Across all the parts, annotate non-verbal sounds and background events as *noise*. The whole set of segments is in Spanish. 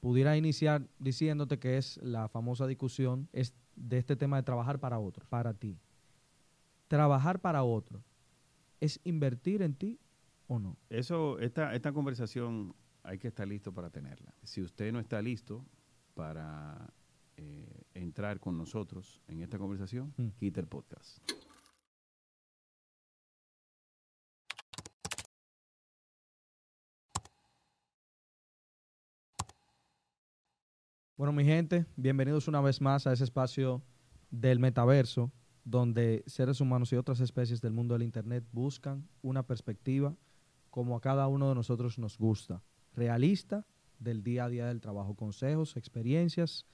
pudiera iniciar diciéndote que es la famosa discusión es de este tema de trabajar para otro, para ti. Trabajar para otro, ¿es invertir en ti o no? Eso, esta, esta conversación hay que estar listo para tenerla. Si usted no está listo para eh, entrar con nosotros en esta conversación, Mm. quita el podcast. Bueno, mi gente, bienvenidos una vez más a ese espacio del metaverso, donde seres humanos y otras especies del mundo del Internet buscan una perspectiva como a cada uno de nosotros nos gusta, realista del día a día del trabajo, consejos, experiencias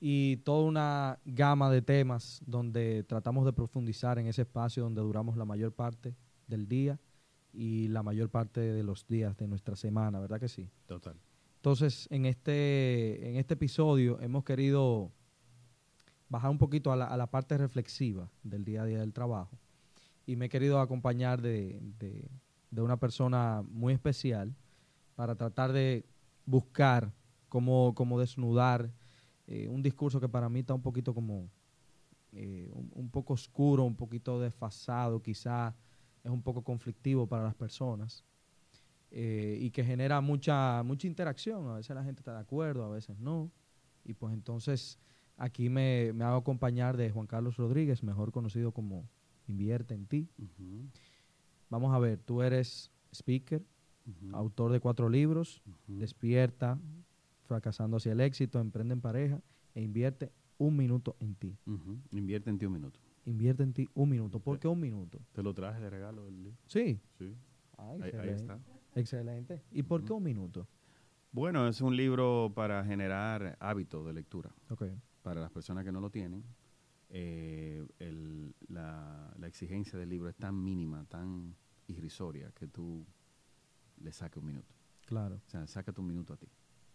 y toda una gama de temas donde tratamos de profundizar en ese espacio donde duramos la mayor parte del día y la mayor parte de los días de nuestra semana, ¿verdad que sí? Total. Entonces, en este, en este episodio hemos querido bajar un poquito a la, parte reflexiva del día a día del trabajo. Y me he querido acompañar de, de- de una persona muy especial para tratar de buscar cómo, cómo desnudar eh, un discurso que para mí está un poquito como eh, un, un poco oscuro, un poquito desfasado, quizá es un poco conflictivo para las personas eh, y que genera mucha, mucha interacción. A veces la gente está de acuerdo, a veces no. Y pues entonces aquí me, me hago acompañar de Juan Carlos Rodríguez, mejor conocido como Invierte en ti. Vamos a ver, tú eres speaker, autor de cuatro libros. Despierta, Fracasando hacia el éxito, Emprende en pareja e invierte un minuto en ti. Invierte en ti un minuto. Invierte en ti un minuto. ¿Por qué un minuto? Te lo traje de regalo el libro. Sí. Sí. Ah, Ahí, está. Excelente. ¿Y por qué un minuto? Bueno, es un libro para generar hábitos de lectura. Ok. Para las personas que no lo tienen, eh, el- la, la exigencia del libro es tan mínima, tan irrisoria, que tú le saques un minuto. Claro. O sea, sácate un minuto a ti.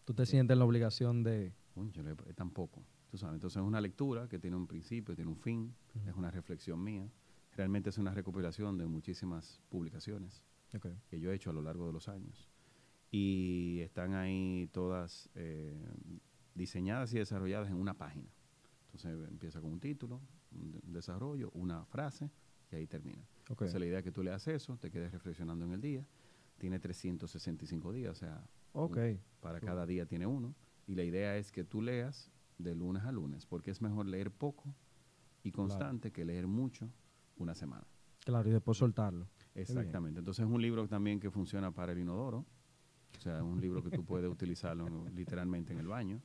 Tú te sientes en la obligación de... Cónchale, es tan poco. Tú sabes, entonces es una lectura que tiene un principio, tiene un fin, es una reflexión mía. Realmente es una recopilación de muchísimas publicaciones Ok. que yo he hecho a lo largo de los años. Y están ahí todas eh, diseñadas y desarrolladas en una página. Entonces empieza con un título, un un desarrollo, una frase y ahí termina. Ok. Entonces la idea es que tú leas eso, te quedes reflexionando en el día. Tiene 365 días, o sea, Ok. para Cool. cada día tiene uno. Y la idea es que tú leas de lunes a lunes, porque es mejor leer poco y constante que leer mucho una semana. Claro, y después soltarlo. Exactamente. Entonces es un libro también que funciona para el inodoro. O sea, es un libro que tú *laughs* puedes utilizarlo en- literalmente en el baño.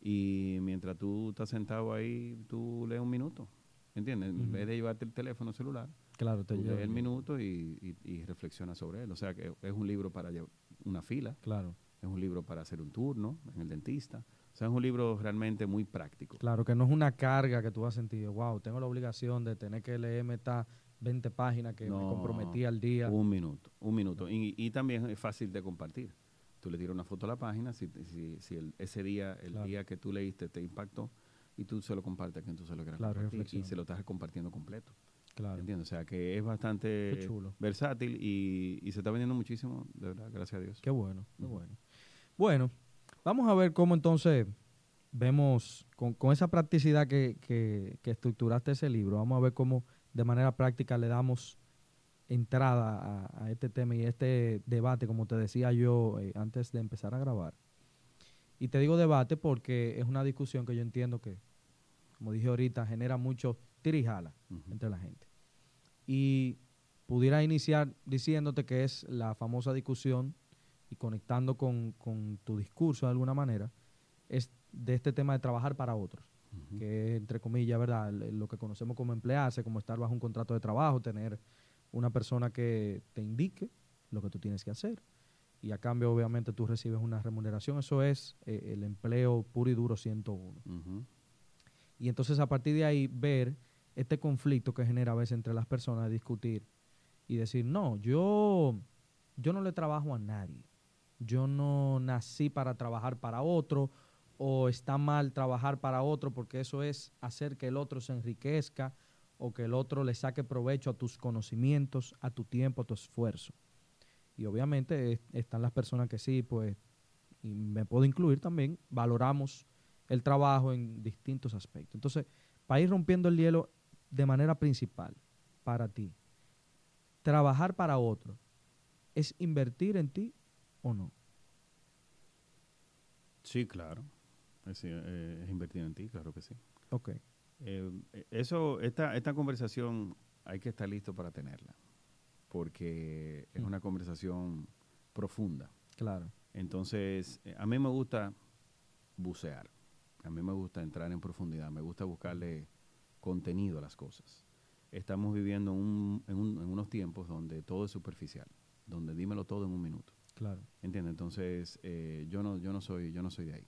Y mientras tú estás sentado ahí, tú lees un minuto. ¿Entiendes? En vez de llevarte el teléfono celular, Claro, te tú lees el minuto y, y, y reflexionas sobre él. O sea, que es un libro para llevar una fila, Claro, es un libro para hacer un turno en el dentista. O sea, es un libro realmente muy práctico. claro, que no es una carga que tú vas a sentir, wow, tengo la obligación de tener que leerme estas 20 páginas que me comprometí al día. Un minuto, un minuto. Y, y también es fácil de compartir. Tú le tiras una foto a la página, si, si, si el- ese día, el Claro. día que tú leíste te impactó, y tú se lo compartes a quien tú se lo quieras Claro, compartir, y se lo estás compartiendo completo. Claro, ¿Entiendes? O sea, que es bastante chulo. versátil y, y se está vendiendo muchísimo, de verdad, gracias a Dios. qué bueno, qué bueno. Bueno, vamos a ver cómo entonces vemos, con, con esa practicidad que, que, que estructuraste ese libro, vamos a ver cómo de manera práctica le damos entrada a, a este tema y este debate, como te decía yo eh, antes de empezar a grabar. Y te digo debate porque es una discusión que yo entiendo que, como dije ahorita, genera mucho tirijala entre la gente. Y pudiera iniciar diciéndote que es la famosa discusión y conectando con, con tu discurso de alguna manera, es de este tema de trabajar para otros, Que entre comillas, ¿verdad? Lo que conocemos como emplearse, como estar bajo un contrato de trabajo, tener una persona que te indique lo que tú tienes que hacer. Y a cambio, obviamente, tú recibes una remuneración. Eso es eh, el empleo puro y duro 101. Ujú. Y entonces a partir de ahí ver este conflicto que genera a veces entre las personas discutir y decir, no, yo, yo no le trabajo a nadie. Yo no nací para trabajar para otro o está mal trabajar para otro porque eso es hacer que el otro se enriquezca o que el otro le saque provecho a tus conocimientos, a tu tiempo, a tu esfuerzo. Y obviamente es- están las personas que sí, pues y me puedo incluir también, valoramos el trabajo en distintos aspectos. Entonces, para ir rompiendo el hielo de manera principal, para ti, trabajar para otro, ¿es invertir en ti o no? Sí, claro. Es, eh, es invertir en ti, claro que sí. Ok. Eh, eso, esta, esta conversación hay que estar listo para tenerla, porque es Mm. una conversación profunda. Claro. Entonces, eh, a mí me gusta bucear, a mí me gusta entrar en profundidad, me gusta buscarle contenido a las cosas. Estamos viviendo un- en, un- en unos tiempos donde todo es superficial, donde dímelo todo en un minuto. Claro. ¿Entiendes? Entonces, eh, yo, no, yo, no soy, yo no soy de ahí.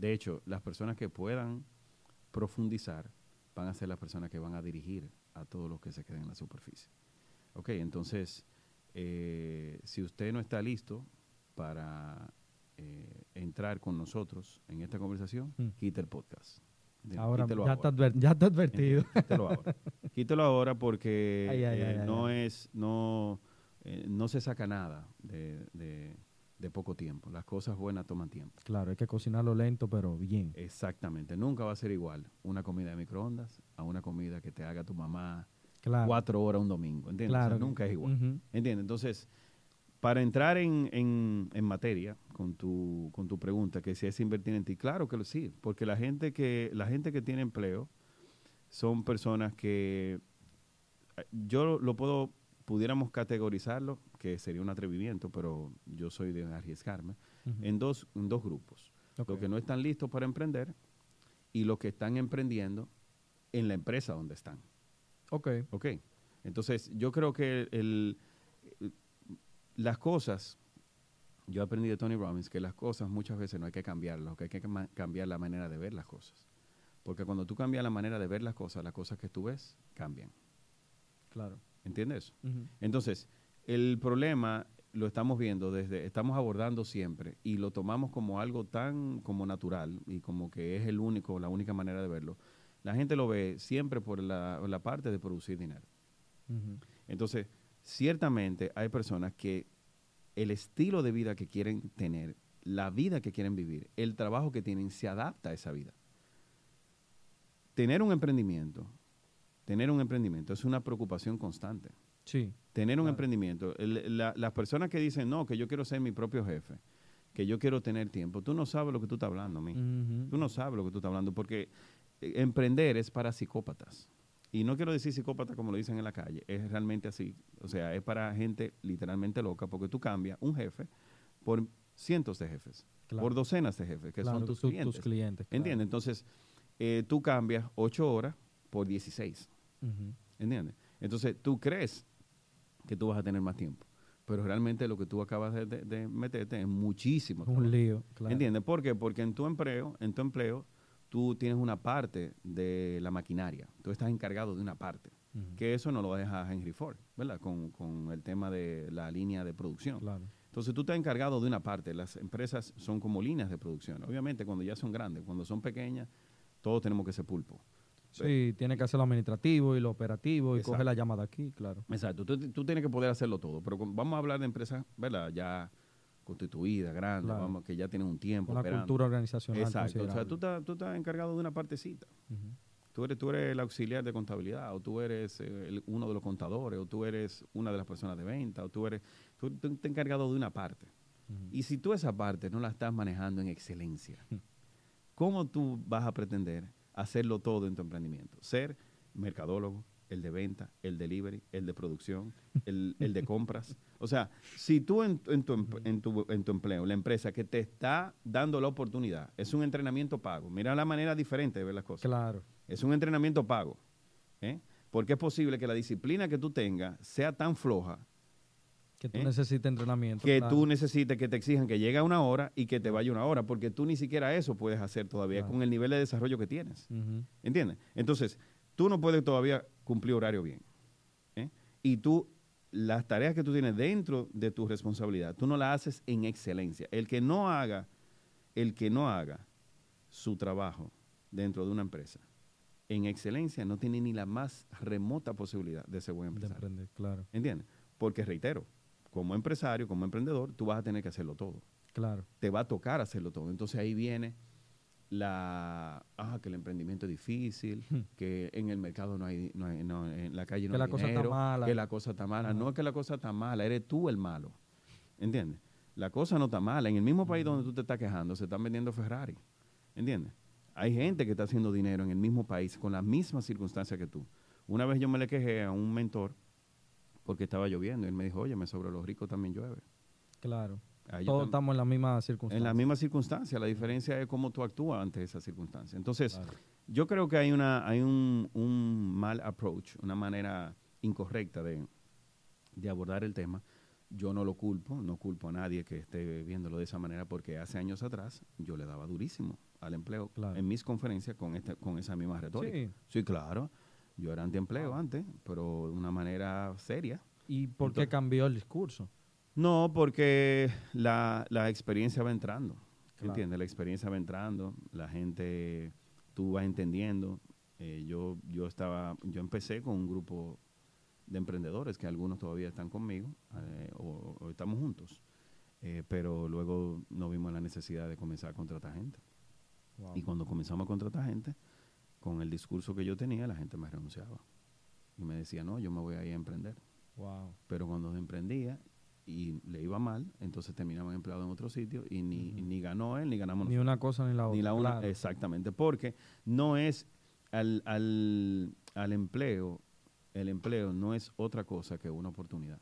De hecho, las personas que puedan profundizar van a ser las personas que van a dirigir a todos los que se queden en la superficie. Ok, entonces, eh, si usted no está listo para eh, entrar con nosotros en esta conversación, Mm. quite el podcast. Ahora ya, ahora. Está ya está advertido. Quítelo ahora. *laughs* Quítelo ahora porque Ay, ay, eh, ay, no es, no, eh, no se saca nada de, de- de poco tiempo. Las cosas buenas toman tiempo. Claro, hay que cocinarlo lento, pero bien. Exactamente. Nunca va a ser igual una comida de microondas a una comida que te haga tu mamá Claro. cuatro horas un domingo. ¿Entiendes? O sea, Claro. nunca es igual. ¿Entiendes? Entonces, para entrar en, en- en materia con tu, con tu pregunta, que si es invertir en ti, claro que lo sí, porque la gente que, la gente que tiene empleo son personas que eh, yo lo puedo, pudiéramos categorizarlo, que sería un atrevimiento, pero yo soy de arriesgarme, en dos, en dos grupos. Ok. Los que no están listos para emprender y los que están emprendiendo en la empresa donde están. Ok. ¿Ok? Entonces, yo creo que el- el- las cosas, yo aprendí de Tony Robbins que las cosas muchas veces no hay que cambiarlas, que hay que cambiar la manera de ver las cosas. Porque cuando tú cambias la manera de ver las cosas, las cosas que tú ves cambian. Claro. ¿Entiendes eso? Ujú. Entonces, el problema lo estamos viendo desde, estamos abordando siempre y lo tomamos como algo tan como natural y como que es el único, la única manera de verlo. La gente lo ve siempre por la, la parte de producir dinero. Entonces, ciertamente hay personas que el estilo de vida que quieren tener, la vida que quieren vivir, el trabajo que tienen, se adapta a esa vida. Tener un emprendimiento, tener un emprendimiento es una preocupación constante. Sí. Tener un Claro. emprendimiento, el- la- las personas que dicen, no, que yo quiero ser mi propio jefe, que yo quiero tener tiempo, tú no sabes lo que tú estás hablando, mi. Ujú. Tú no sabes lo que tú estás hablando, porque eh, emprender es para psicópatas. Y no quiero decir psicópata como lo dicen en la calle, es realmente así. O sea, es para gente literalmente loca, porque tú cambias un jefe por cientos de jefes, Claro. por docenas de jefes, que Claro, son tus tu- clientes. clientes. claro. ¿Entiendes? Entonces, eh, tú cambias ocho horas por 16. Ujú. ¿Entiendes? Entonces, tú crees que tú vas a tener más tiempo, pero realmente lo que tú acabas de, de- de meterte es muchísimo. Un lío. Claro. ¿Entiendes? ¿Por qué? Porque en tu empleo, en tu empleo, tú tienes una parte de la maquinaria. Tú estás encargado de una parte. Que eso no lo deja Henry Ford, ¿verdad? Con, con el tema de la línea de producción. Claro. Entonces tú estás encargado de una parte. Las empresas son como líneas de producción. Obviamente cuando ya son grandes, cuando son pequeñas, todos tenemos que ser pulpo. Sí, tiene que hacer lo administrativo y lo operativo y coge la llamada aquí, claro. Exacto, tú, tú tienes que poder hacerlo todo, pero con- vamos a hablar de empresas, ¿verdad? Ya constituidas, grandes, Claro. vamos, que ya tienen un tiempo. Una operando. cultura organizacional Exacto, o sea, tú estás, tú estás encargado de una partecita. Tú eres, tú eres el auxiliar de contabilidad, o tú eres eh, el- uno de los contadores, o tú eres una de las personas de venta, o tú eres, tú, tú estás encargado de una parte. Y si tú esa parte no la estás manejando en excelencia. ¿cómo tú vas a pretender hacerlo todo en tu emprendimiento? Ser mercadólogo, el de venta, el delivery, el de producción, el, el de compras. O sea, si tú en, en tu, en, tu, en tu empleo, la empresa que te está dando la oportunidad, es un entrenamiento pago. Mira la manera diferente de ver las cosas. Claro. Es un entrenamiento pago. ¿eh? Porque es posible que la disciplina que tú tengas sea tan floja Que tú ¿Eh? necesitas entrenamiento. que claro. tú necesites que te exijan que llegue a una hora y que te vaya una hora, porque tú ni siquiera eso puedes hacer todavía Claro. con el nivel de desarrollo que tienes. Ujú. ¿Entiendes? Entonces, tú no puedes todavía cumplir horario bien. ¿eh? Y tú, las tareas que tú tienes dentro de tu responsabilidad, tú no las haces en excelencia. El que no haga, el que no haga su trabajo dentro de una empresa en excelencia no tiene ni la más remota posibilidad de ser buen De empresario. emprender, claro. ¿Entiendes? Porque reitero, como empresario, como emprendedor, tú vas a tener que hacerlo todo. Claro. Te va a tocar hacerlo todo. Entonces ahí viene la ah, que el emprendimiento es difícil, Hmm. que en el mercado no hay, no hay- no, en la calle no Que hay la cosa está mala. que la cosa está mala. No es que la cosa está mala, eres tú el malo. ¿Entiendes? La cosa no está mala. En el mismo país donde tú te estás quejando, se están vendiendo Ferrari. ¿Entiendes? Hay gente que está haciendo dinero en el mismo país con las mismas circunstancias que tú. Una vez yo me le quejé a un mentor porque estaba lloviendo. Y él me dijo, oye, me sobre los ricos también llueve. Claro. Todos tam- estamos en la misma circunstancia. en la misma circunstancia. La diferencia es cómo tú actúas ante esa circunstancia. Entonces, Claro. yo creo que hay, una, hay un, un mal approach, una manera incorrecta de, de abordar el tema. Yo no lo culpo, no culpo a nadie que esté viéndolo de esa manera, porque hace años atrás yo le daba durísimo al empleo Claro. en mis conferencias con, este, con esa misma retórica. Sí. Sí, claro. Yo era antiempleo antes, pero de una manera seria. ¿Y por qué Entonces- cambió el discurso? No, porque la, la experiencia va entrando. Claro. ¿Entiendes? La experiencia va entrando, la gente, tú vas entendiendo. Eh, yo, yo estaba, yo empecé con un grupo de emprendedores que algunos todavía están conmigo eh, o, o estamos juntos. Eh, pero luego no vimos la necesidad de comenzar a contratar gente. Wow. Y cuando comenzamos a contratar gente, con el discurso que yo tenía, la gente me renunciaba. Y me decía, no, yo me voy a ir a emprender Wow. pero cuando emprendía y le iba mal, entonces terminaba empleado en otro sitio y ni, ni ganó él ni ganamos Ni nosotros. una cosa ni la otra. Ni la una, claro. exactamente, porque no es al, al, al empleo, el empleo no es otra cosa que una oportunidad.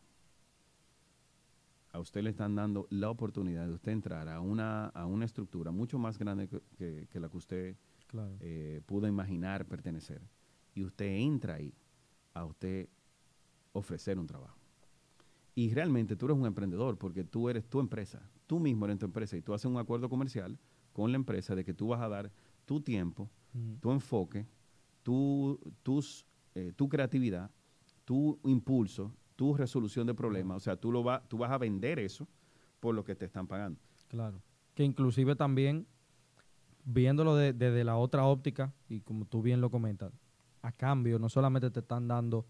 A usted le están dando la oportunidad de usted entrar a una, a una estructura mucho más grande que, que- que la que usted Claro. eh, pudo imaginar pertenecer. Y usted entra ahí a usted ofrecer un trabajo. Y realmente tú eres un emprendedor porque tú eres tu empresa, tú mismo eres tu empresa y tú haces un acuerdo comercial con la empresa de que tú vas a dar tu tiempo, tu enfoque, tu, tus, eh, tu creatividad, tu impulso, tu resolución de problemas. O sea, tú, lo va, tú vas a vender eso por lo que te están pagando. Claro. Que inclusive también, viéndolo de- desde la otra óptica, y como tú bien lo comentas, a cambio no solamente te están dando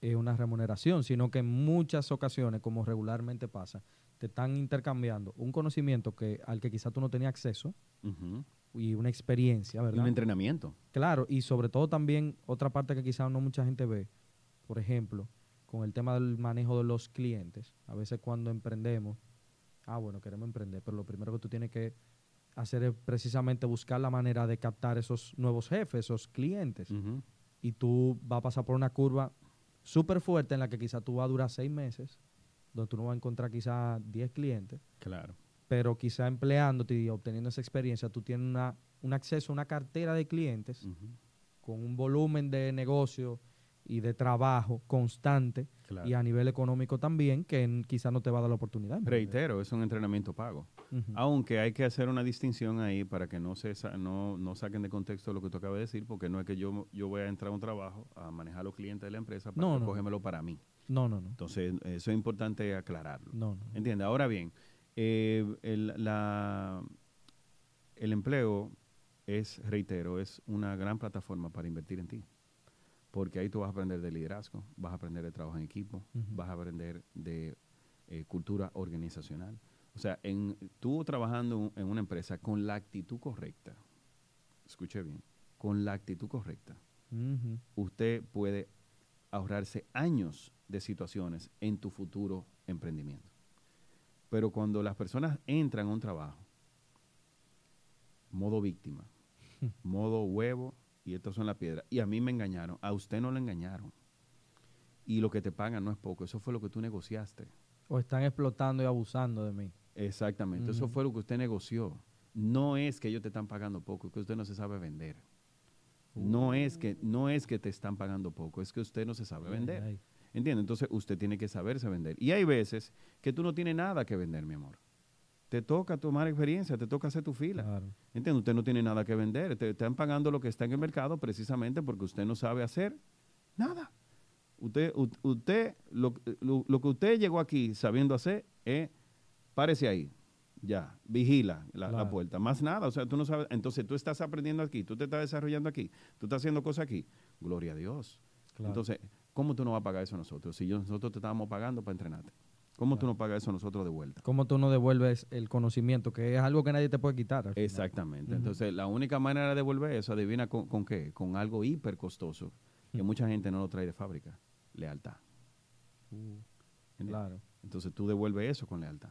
eh, una remuneración, sino que en muchas ocasiones, como regularmente pasa, te están intercambiando un conocimiento que al que quizá tú no tenías acceso y una experiencia, Y ¿verdad? un entrenamiento. Claro, y sobre todo también otra parte que quizás no mucha gente ve, por ejemplo, con el tema del manejo de los clientes. A veces cuando emprendemos, ah, bueno, queremos emprender, pero lo primero que tú tienes que hacer es precisamente buscar la manera de captar esos nuevos jefes, esos clientes. Y tú vas a pasar por una curva súper fuerte en la que quizás tú vas a durar seis meses, donde tú no vas a encontrar quizás 10 clientes, Claro. pero quizá empleándote y obteniendo esa experiencia, tú tienes una, un acceso a una cartera de clientes con un volumen de negocio y de trabajo constante Claro. y a nivel económico también que n- quizá no te va a dar la oportunidad. Reitero, es un entrenamiento pago. Aunque hay que hacer una distinción ahí para que no se sa- no, no saquen de contexto lo que tú acabas de decir, porque no es que yo, yo voy a entrar a un trabajo a manejar a los clientes de la empresa para No, no. para mí. No, no, no. Entonces, eso es importante aclararlo. No, no. ¿Entiendes? Ahora bien, eh, el, la, el empleo es, reitero, es una gran plataforma para invertir en ti. Porque ahí tú vas a aprender de liderazgo, vas a aprender de trabajo en equipo, vas a aprender de eh, cultura organizacional. O sea, en, tú trabajando en una empresa con la actitud correcta, escuche bien, con la actitud correcta, usted puede ahorrarse años de situaciones en tu futuro emprendimiento. Pero cuando las personas entran a un trabajo, modo víctima, *laughs* modo huevo, y estos son las piedras, y a mí me engañaron, a usted no le engañaron. Y lo que te pagan no es poco, eso fue lo que tú negociaste. O están explotando y abusando de mí. Exactamente, eso fue lo que usted negoció. No es que ellos te están pagando poco, es que usted no se sabe vender. No es que no es que te están pagando poco, es que usted no se sabe vender. Ay, ¿Entiende? Entonces usted tiene que saberse vender. Y hay veces que tú no tienes nada que vender, mi amor. Te toca tomar experiencia, te toca hacer tu fila. claro. Usted no tiene nada que vender. Te están pagando lo que está en el mercado precisamente porque usted no sabe hacer nada. Usted, usted lo, lo- lo que usted llegó aquí sabiendo hacer es, párese ahí, ya, vigila la, la puerta. Más nada, o sea, tú no sabes. Entonces tú estás aprendiendo aquí, tú te estás desarrollando aquí, tú estás haciendo cosas aquí. Gloria a Dios. claro. Entonces, ¿cómo tú no vas a pagar eso a nosotros? Si yo- nosotros te estábamos pagando para entrenarte. ¿Cómo tú nos pagas eso a nosotros de vuelta? ¿Cómo tú no devuelves el conocimiento? Que es algo que nadie te puede quitar. Exactamente. Entonces, la única manera de devolver eso, adivina con, con qué, con algo hiper costoso, que mucha gente no lo trae de fábrica, lealtad. ¿Entiendes? Claro. Entonces tú devuelves eso con lealtad.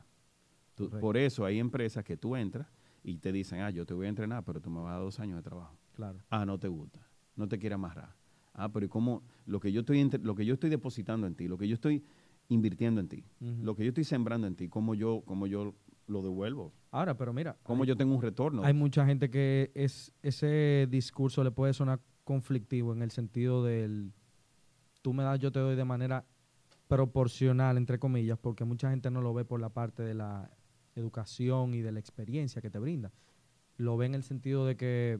Tú- por eso hay empresas que tú entras y te dicen, ah, yo te voy a entrenar, pero tú me vas a dar dos años de trabajo. Claro. Ah, no te gusta, no te quiere amarrar. Ah, pero ¿y cómo lo que yo estoy entre- lo que yo estoy depositando en ti, lo que yo estoy invirtiendo en ti, lo que yo estoy sembrando en ti, cómo yo, cómo yo lo devuelvo, Ahora, pero mira, cómo hay, yo tengo un retorno. hay mucha gente que es ese discurso le puede sonar conflictivo en el sentido del tú me das, yo te doy de manera proporcional, entre comillas, porque mucha gente no lo ve por la parte de la educación y de la experiencia que te brinda. Lo ve en el sentido de que,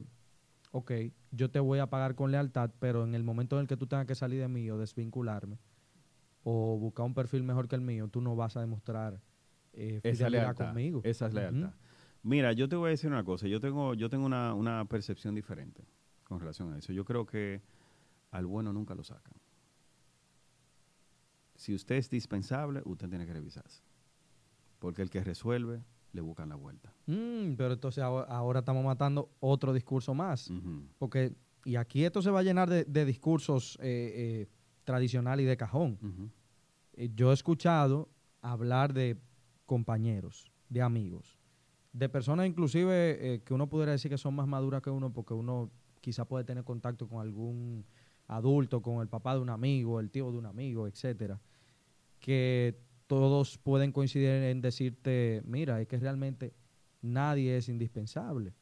ok, yo te voy a pagar con lealtad, pero en el momento en el que tú tengas que salir de mí o desvincularme o buscar un perfil mejor que el mío, tú no vas a demostrar eh, esa lealtad, conmigo. esa es lealtad. Mira, yo te voy a decir una cosa, yo tengo, yo tengo una, una percepción diferente con relación a eso. Yo creo que al bueno nunca lo sacan. Si usted es dispensable, usted tiene que revisarse. Porque el que resuelve, le buscan la vuelta. Mm, pero entonces ahora, ahora estamos matando otro discurso más. Porque, y aquí esto se va a llenar de, de discursos eh, eh, tradicional y de cajón. Eh, yo he escuchado hablar de compañeros, de amigos, de personas inclusive eh, que uno pudiera decir que son más maduras que uno porque uno quizá puede tener contacto con algún adulto, con el papá de un amigo, el tío de un amigo, etcétera, que todos pueden coincidir en decirte, mira, es que realmente nadie es indispensable.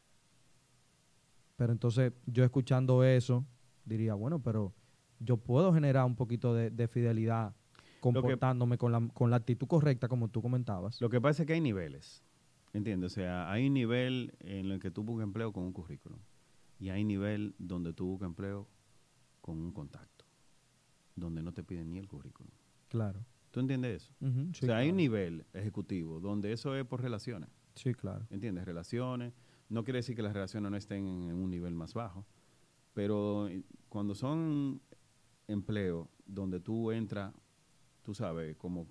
Pero entonces yo escuchando eso diría, bueno, pero yo puedo generar un poquito de, de fidelidad comportándome con, la, con la actitud correcta, como tú comentabas. Lo que pasa es que hay niveles, ¿entiendes? O sea, hay un nivel en el que tú buscas empleo con un currículum y hay nivel donde tú buscas empleo con un contacto, donde no te piden ni el currículum. Claro. ¿Tú entiendes eso? Ujú, o sí, sea, hay un nivel ejecutivo donde eso es por relaciones, Sí, claro. ¿entiendes? Relaciones. No quiere decir que las relaciones no estén en un nivel más bajo, pero eh, cuando son empleos donde tú entras, tú sabes, como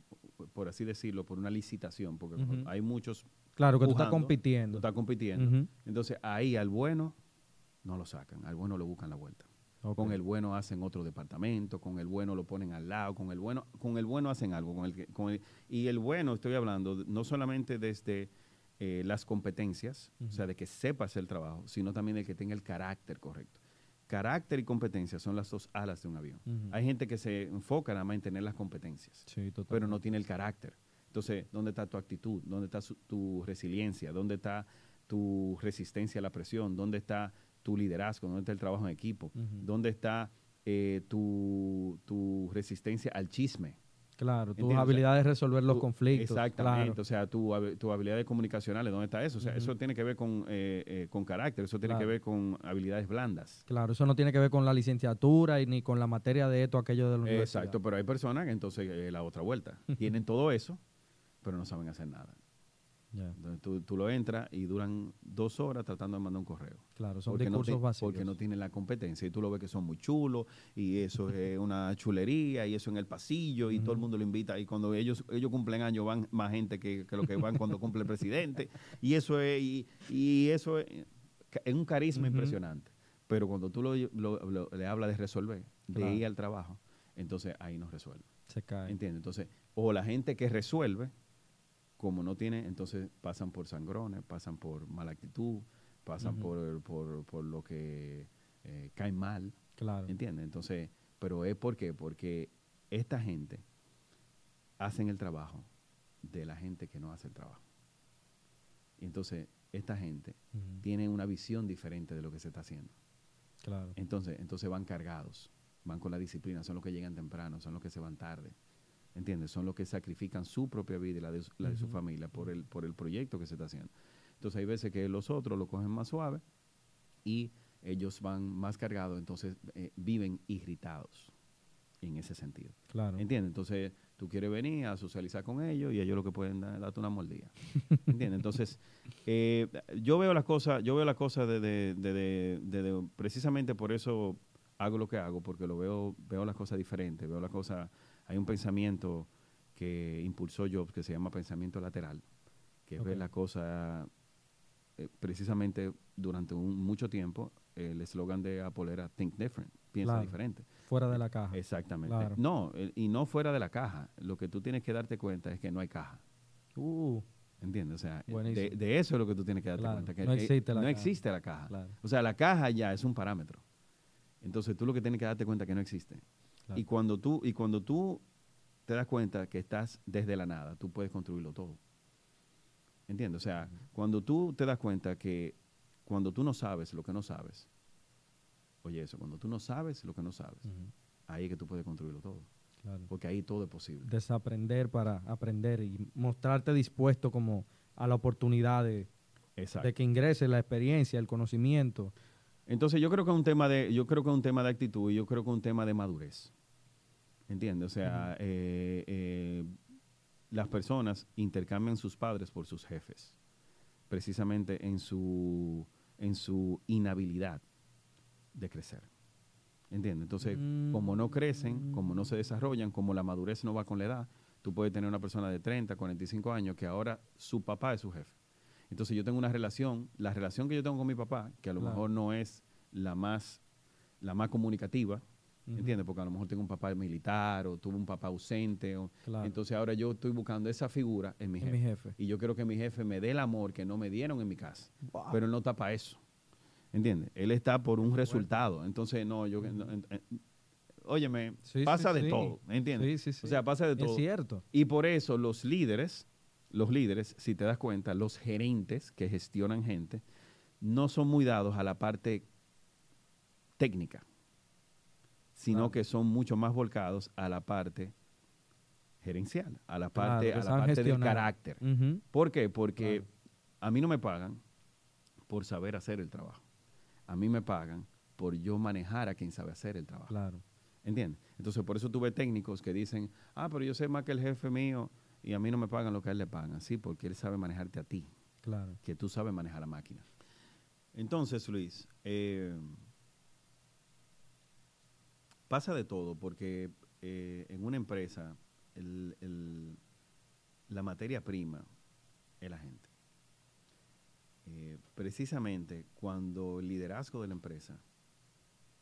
por así decirlo, por una licitación, porque hay muchos Claro, que tú estás Pujando, tú compitiendo. estás compitiendo. Entonces ahí al bueno no lo sacan, al bueno lo buscan la vuelta. Con el bueno hacen otro departamento, con el bueno lo ponen al lado, con el bueno, con el bueno hacen algo, con el, que- con el- y el bueno estoy hablando no solamente desde eh, las competencias, o sea, de que sepa hacer el trabajo, sino también de que tenga el carácter correcto. Carácter y competencia son las dos alas de un avión. Hay gente que se enfoca nada más en tener las competencias Sí, pero no tiene el carácter. Entonces, ¿dónde está tu actitud? ¿Dónde está su- tu resiliencia? ¿Dónde está tu resistencia a la presión? ¿Dónde está tu liderazgo? ¿Dónde está el trabajo en equipo? ¿Dónde está eh, tu, tu resistencia al chisme? Claro, tus habilidades de resolver los conflictos. Exactamente. Claro. O sea, tu, tu habilidades comunicacionales, ¿dónde está eso? O sea, eso tiene que ver con, eh, eh, con carácter, eso tiene Claro. que ver con habilidades blandas. Claro, eso no tiene que ver con la licenciatura y ni con la materia de esto, aquello de la universidad. Exacto, pero hay personas que entonces eh, la otra vuelta. *laughs* Tienen todo eso, pero no saben hacer nada. Entonces tú, tú lo entras y duran dos horas tratando de mandar un correo. claro, son porque no, discursos ti- básicos. porque no tienen la competencia. Y tú lo ves que son muy chulos y eso es *laughs* una chulería y eso en el pasillo y todo el mundo lo invita. Y cuando ellos ellos cumplen años van más gente que, que lo que van cuando cumple el *laughs* presidente. Y eso es, y, y eso es, es un carisma impresionante. Pero cuando tú lo, lo- lo- le hablas de resolver, de ir al trabajo, entonces ahí no resuelve. Se cae. ¿Entiendes? Entonces, o la gente que resuelve, como no tiene, entonces pasan por sangrones, pasan por mala actitud, pasan por, por, por lo que eh, caen mal, Claro. ¿entiendes? Entonces, pero es por qué? Porque esta gente hacen el trabajo de la gente que no hace el trabajo. Entonces, esta gente tiene una visión diferente de lo que se está haciendo. Claro. Entonces, entonces van cargados, van con la disciplina, son los que llegan temprano, son los que se van tarde. ¿Entiendes? Son los que sacrifican su propia vida y la de, su- la de su familia por el, por el proyecto que se está haciendo. Entonces hay veces que los otros lo cogen más suave y ellos van más cargados, entonces eh, viven irritados en ese sentido. Claro. ¿Entiendes? Entonces tú quieres venir a socializar con ellos y ellos lo que pueden dar, darte una mordida. *laughs* ¿Entiendes? Entonces eh, yo veo las cosas, yo veo las cosas de- de- de- precisamente por eso hago lo que hago, porque lo veo, veo las cosas diferentes, veo las cosas, hay un pensamiento que impulsó Jobs, que se llama pensamiento lateral, que es ver la cosa eh, precisamente durante un, mucho tiempo, el eslogan de Apple era Think Different, piensa Claro. diferente. Fuera de la caja. Exactamente. Claro. No, eh, y no fuera de la caja. Lo que tú tienes que darte cuenta es que no hay caja. Uh, ¿Entiendes? O sea, de, eso es lo que tú tienes que darte Claro, cuenta. Que no eh, existe la no caja. existe la caja. O sea, la caja ya es un parámetro. Entonces tú lo que tienes que darte cuenta es que no existe. Claro. Y cuando tú y cuando tú te das cuenta que estás desde la nada, tú puedes construirlo todo. ¿Entiendes? O sea, cuando tú te das cuenta que cuando tú no sabes lo que no sabes, oye eso, cuando tú no sabes lo que no sabes, ahí es que tú puedes construirlo todo. claro. Porque ahí todo es posible. Desaprender para aprender y mostrarte dispuesto como a la oportunidad de, que ingrese la experiencia, el conocimiento. Entonces yo creo que es un tema de, yo creo que es un tema de actitud y yo creo que es un tema de madurez. ¿Entiendes? O sea, eh, eh, las personas intercambian sus padres por sus jefes, precisamente en su, en su inhabilidad de crecer. ¿Entiendes? Entonces, como no crecen, como no se desarrollan, como la madurez no va con la edad, tú puedes tener una persona de 30, 45 años que ahora su papá es su jefe. Entonces yo tengo una relación, la relación que yo tengo con mi papá, que a lo Claro. mejor no es la más, la más comunicativa, ¿entiendes? Porque a lo mejor tengo un papá militar o tuve un papá ausente. o- Claro. Entonces ahora yo estoy buscando esa figura en mi jefe. mi jefe. Y yo quiero que mi jefe me dé el amor que no me dieron en mi casa. Wow. Pero él no está para eso. ¿Entiendes? Él está por un resultado. Entonces, no, yo... no, en- en- óyeme, Sí, sí, pasa de sí. todo, ¿entiendes? Sí, sí, sí. O sea, pasa de todo. es cierto. Y por eso los líderes, los líderes, si te das cuenta, los gerentes que gestionan gente, no son muy dados a la parte técnica, sino que son mucho más volcados a la parte gerencial, a la parte, a la parte del carácter. ¿Por qué? Porque Claro. a mí no me pagan por saber hacer el trabajo. A mí me pagan por yo manejar a quien sabe hacer el trabajo. Claro. ¿Entiendes? Entonces, por eso tuve técnicos que dicen, ah, pero yo sé más que el jefe mío y a mí no me pagan lo que a él le pagan. Sí, porque él sabe manejarte a ti, Claro. que tú sabes manejar la máquina. Entonces, Luis, eh, pasa de todo, porque eh, en una empresa el- el- la materia prima es la gente. Eh, precisamente cuando el liderazgo de la empresa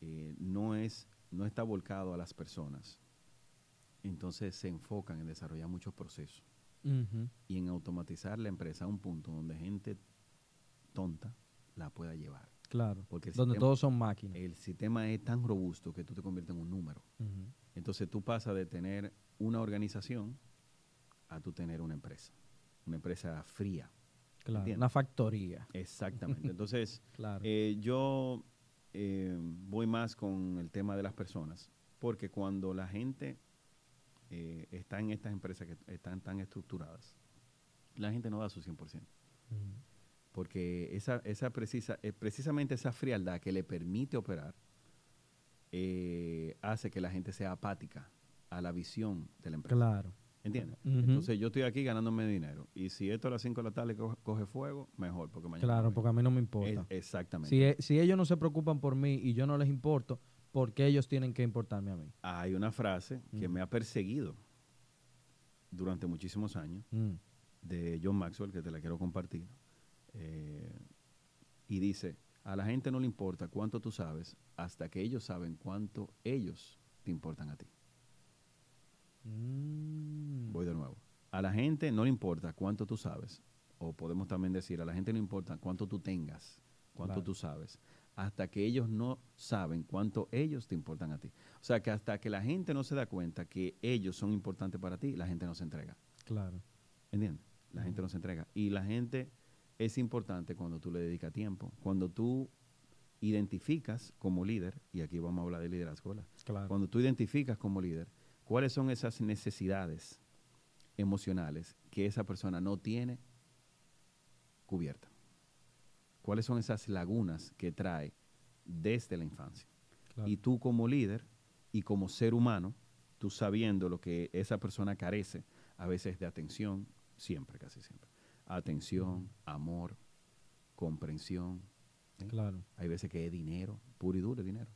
eh, no, es, no está volcado a las personas, entonces se enfocan en desarrollar muchos procesos y en automatizar la empresa a un punto donde gente tonta la pueda llevar. Claro. Porque Donde sistema- todos son máquinas. El sistema es tan robusto que tú te conviertes en un número. Entonces tú pasas de tener una organización a tú tener una empresa. Una empresa fría. Claro. ¿Entiendes? Una factoría. Exactamente. *laughs* Entonces, Claro. eh, yo eh, voy más con el tema de las personas, porque cuando la gente eh, está en estas empresas que están tan estructuradas, la gente no da su 100%. Ujú, Porque esa, esa precisa, eh, precisamente esa frialdad que le permite operar eh, hace que la gente sea apática a la visión de la empresa. Claro. ¿Entiendes? Entonces yo estoy aquí ganándome dinero. Y si esto a las 5 de la tarde co- coge fuego, mejor, porque mañana... Claro, porque a mí no me importa. Es- exactamente. Si, e- si ellos no se preocupan por mí y yo no les importo, ¿por qué ellos tienen que importarme a mí? Hay una frase que Ujú. me ha perseguido durante muchísimos años Mm, de John Maxwell, que te la quiero compartir. Eh, y dice, a la gente no le importa cuánto tú sabes hasta que ellos saben cuánto ellos te importan a ti. mm, Voy de nuevo. A la gente no le importa cuánto tú sabes, o podemos también decir, a la gente no importa cuánto tú tengas, cuánto Claro. tú sabes, hasta que ellos no saben cuánto ellos te importan a ti. O sea, que hasta que la gente no se da cuenta que ellos son importantes para ti, la gente no se entrega. Claro. ¿Entiendes? La gente no se entrega. Y la gente es importante cuando tú le dedicas tiempo, cuando tú identificas como líder, y aquí vamos a hablar de liderazgo. Claro. Cuando tú identificas como líder cuáles son esas necesidades emocionales que esa persona no tiene cubierta. ¿Cuáles son esas lagunas que trae desde la infancia? claro. Y tú como líder y como ser humano, tú sabiendo lo que esa persona carece, a veces de atención, siempre, casi siempre. Atención, amor, comprensión. ¿eh? Claro. Hay veces que es dinero, puro y duro es dinero,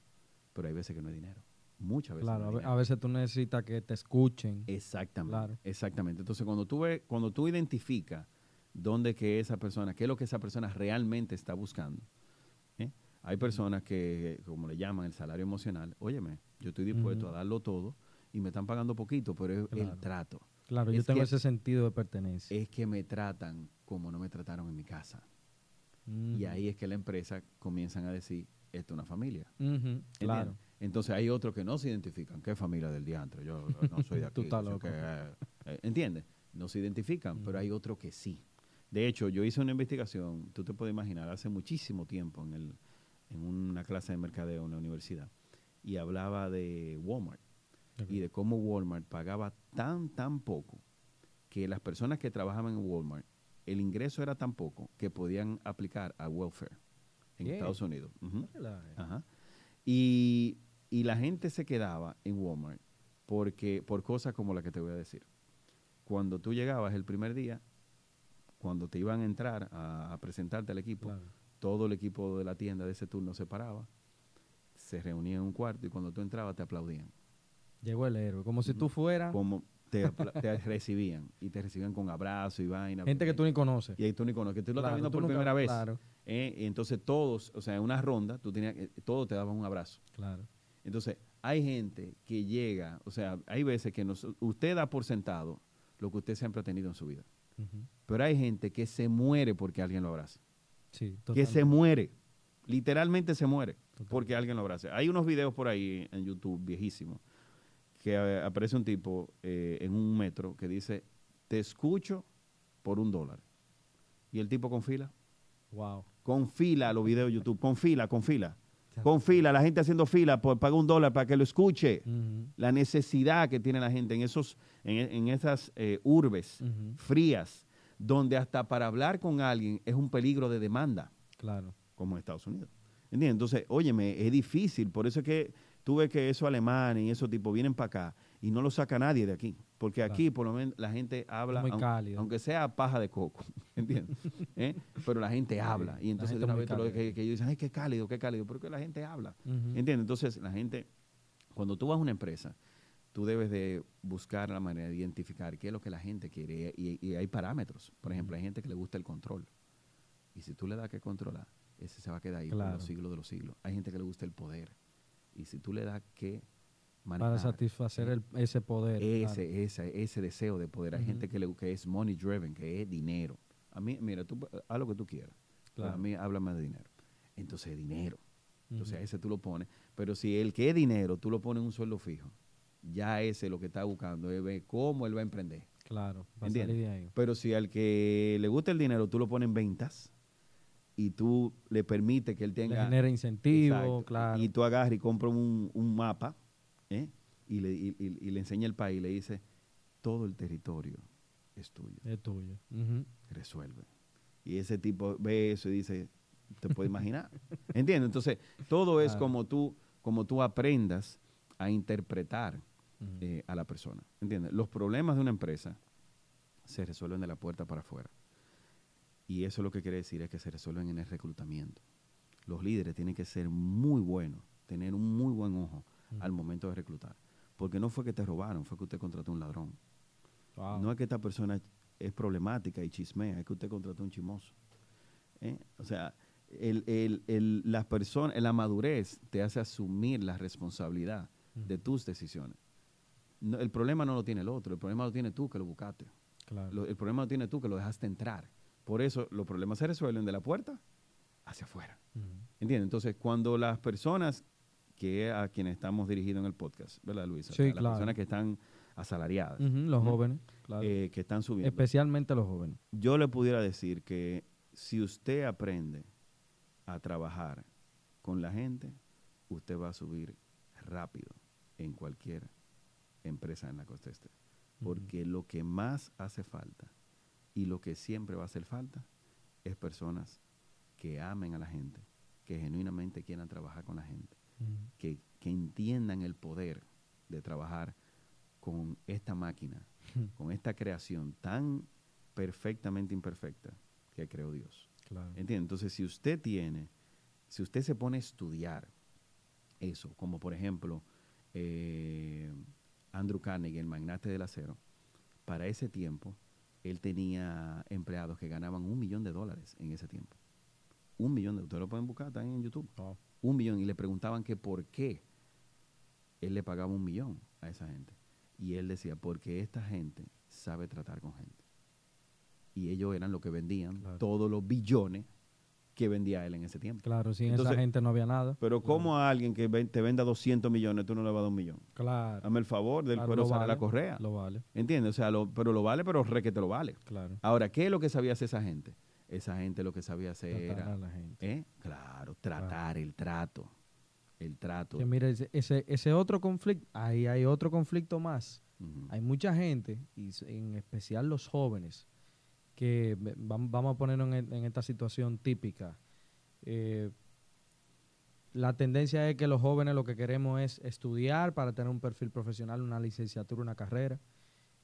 pero hay veces que no es dinero. Muchas veces. Claro, más a veces tú necesitas que te escuchen. Exactamente. Claro. Exactamente. Entonces, cuando tú ves, cuando tú identificas dónde que esa persona, qué es lo que esa persona realmente está buscando. ¿eh? Hay personas que, como le llaman, el salario emocional. Óyeme, yo estoy dispuesto a darlo todo y me están pagando poquito, pero es Claro. el trato. Claro, yo tengo ese sentido de pertenencia. Es que me tratan como no me trataron en mi casa. Y Ujú. ahí es que la empresa comienzan a decir, esto es una familia. Claro. Entonces hay otros que no se identifican. ¿Qué familia del diantre? Yo no soy de *laughs* aquí. Tú estás loco. eh, eh, ¿Entiendes? No se identifican, pero hay otros que sí. De hecho, yo hice una investigación, tú te puedes imaginar, hace muchísimo tiempo en, el, en una clase de mercadeo en la universidad, y hablaba de Walmart Y de cómo Walmart pagaba tan, tan poco que las personas que trabajaban en Walmart, el ingreso era tan poco que podían aplicar a welfare en. Estados Unidos. Ajá. Y, y la gente se quedaba en Walmart porque, por cosas como la que te voy a decir. Cuando tú llegabas el primer día, cuando te iban a entrar a, a presentarte al equipo, Claro. todo el equipo de la tienda de ese turno se paraba, se reunía en un cuarto y cuando tú entrabas te aplaudían. Llegó el héroe. Como si tú fueras Como te, *laughs* recibían y te recibían con abrazo y vaina. gente que tú ni conoces. Y ahí tú ni conoces, que tú lo estás viendo por nunca- primera vez. Claro, ¿eh? Y entonces todos, o sea, en una ronda, tú tenías, que- todos te daban un abrazo. claro. Entonces, hay gente que llega, o sea, hay veces que nos- usted da por sentado lo que usted siempre ha tenido en su vida. Pero hay gente que se muere porque alguien lo abraza. Sí, Que se muere. Literalmente se muere Totalmente. porque alguien lo abraza. Hay unos videos por ahí en YouTube viejísimos que eh, aparece un tipo eh, en un metro que dice, te escucho por un dólar. Y el tipo con fila. Wow. Con fila a los videos de YouTube. Con fila, con fila. Con fila, la gente haciendo fila por pagar un dólar para que lo escuche. La necesidad que tiene la gente en esos en, en esas eh, urbes frías donde hasta para hablar con alguien es un peligro de demanda Claro. como en Estados Unidos ¿entiendes? entonces óyeme es difícil por eso es que tú ves que esos alemanes y esos tipos vienen para acá y no lo saca nadie de aquí porque aquí por lo menos la gente habla Muy aun- aunque sea paja de coco *laughs* ¿entiendes? ¿Eh? pero la gente habla y entonces de una vez lo- que, que ellos dicen ay qué cálido qué cálido porque la gente habla. ¿Entiendes? Entonces, la gente, cuando tú vas a una empresa, tú debes de buscar la manera de identificar qué es lo que la gente quiere y, y hay parámetros. Por ejemplo, hay gente que le gusta el control. Y si tú le das que controlar, ese se va a quedar ahí por Claro. los siglos de los siglos. Hay gente que le gusta el poder. Y si tú le das que Para manejar satisfacer el- ese poder. ese, claro. ese, ese deseo de poder, hay gente que, le, que es money driven, que es dinero. A mí, mira, tú haz lo que tú quieras. Claro. a mí háblame de dinero. Entonces, dinero. Entonces, a ese tú lo pones. Pero si el que es dinero, tú lo pones en un sueldo fijo, ya ese lo que está buscando es ver cómo él va a emprender. Claro. Para ¿Entiendes? salir de ahí. Pero si al que le gusta el dinero, tú lo pones en ventas y tú le permites que él Le tenga... genera incentivo, Exacto. claro. Y tú agarras y compras un, un mapa ¿eh? y, le, y- y- y le enseña el país y le dice, todo el territorio es tuyo, es tuyo. Resuelve. Y ese tipo ve eso y dice, te puedes imaginar. *laughs* ¿Entiendes? Entonces, todo es como tú, como tú aprendas a interpretar eh, a la persona. ¿Entiendes? Los problemas de una empresa se resuelven de la puerta para afuera. Y eso lo que quiere decir es que se resuelven en el reclutamiento. Los líderes tienen que ser muy buenos, tener un muy buen ojo Ujú. al momento de reclutar. Porque no fue que te robaron, fue que usted contrató un ladrón. Wow. No es que esta persona es problemática y chismea, es que usted contrató un chimoso. ¿Eh? O sea, el, el- el- las personas, la madurez te hace asumir la responsabilidad de Ujú. tus decisiones. No, el problema no lo tiene el otro, el problema lo tiene tú que lo buscaste. Claro. Lo- el problema lo tiene tú que lo dejaste entrar. Por eso los problemas se resuelven de la puerta hacia afuera. Ujú. ¿Entiendes? Entonces, cuando las personas que a quienes estamos dirigidos en el podcast, ¿verdad, Luisa? Sí, las claro. personas que están asalariadas, Los jóvenes, claro. eh, que están subiendo. Especialmente los jóvenes. Yo le pudiera decir que si usted aprende a trabajar con la gente, usted va a subir rápido en cualquier empresa en la que usted esté. Porque lo que más hace falta y lo que siempre va a hacer falta es personas que amen a la gente, que genuinamente quieran trabajar con la gente, Ujú. que, que entiendan el poder de trabajar con esta máquina, con esta creación tan perfectamente imperfecta que creó Dios. Claro. Entonces, si usted tiene, si usted se pone a estudiar eso, como por ejemplo eh, Andrew Carnegie, el magnate del acero, para ese tiempo, él tenía empleados que ganaban un millón de dólares en ese tiempo. Un millón de ustedes lo pueden buscar también en YouTube. Un millón. Y le preguntaban que por qué él le pagaba un millón a esa gente. Y él decía, porque esta gente sabe tratar con gente. Y ellos eran los que vendían todos los billones que vendía él en ese tiempo. Claro, sin esa gente no había nada. Pero ¿cómo a alguien que te venda 200 millones tú no le vas a dar un millón? Claro. Dame el favor del cuero sale la correa. Lo vale. ¿Entiendes? O sea, lo, pero lo vale, pero re que te lo vale. Claro. Ahora, ¿qué es lo que sabía hacer esa gente? Esa gente lo que sabía hacer tratar era... A la gente. ¿eh? Claro, tratar, el trato. El trato. Que mire, ese, ese, otro conflicto, ahí hay otro conflicto más. Hay mucha gente, y en especial los jóvenes, que vamos a ponernos en, en esta situación típica eh, la tendencia es que los jóvenes lo que queremos es estudiar para tener un perfil profesional, una licenciatura, una carrera,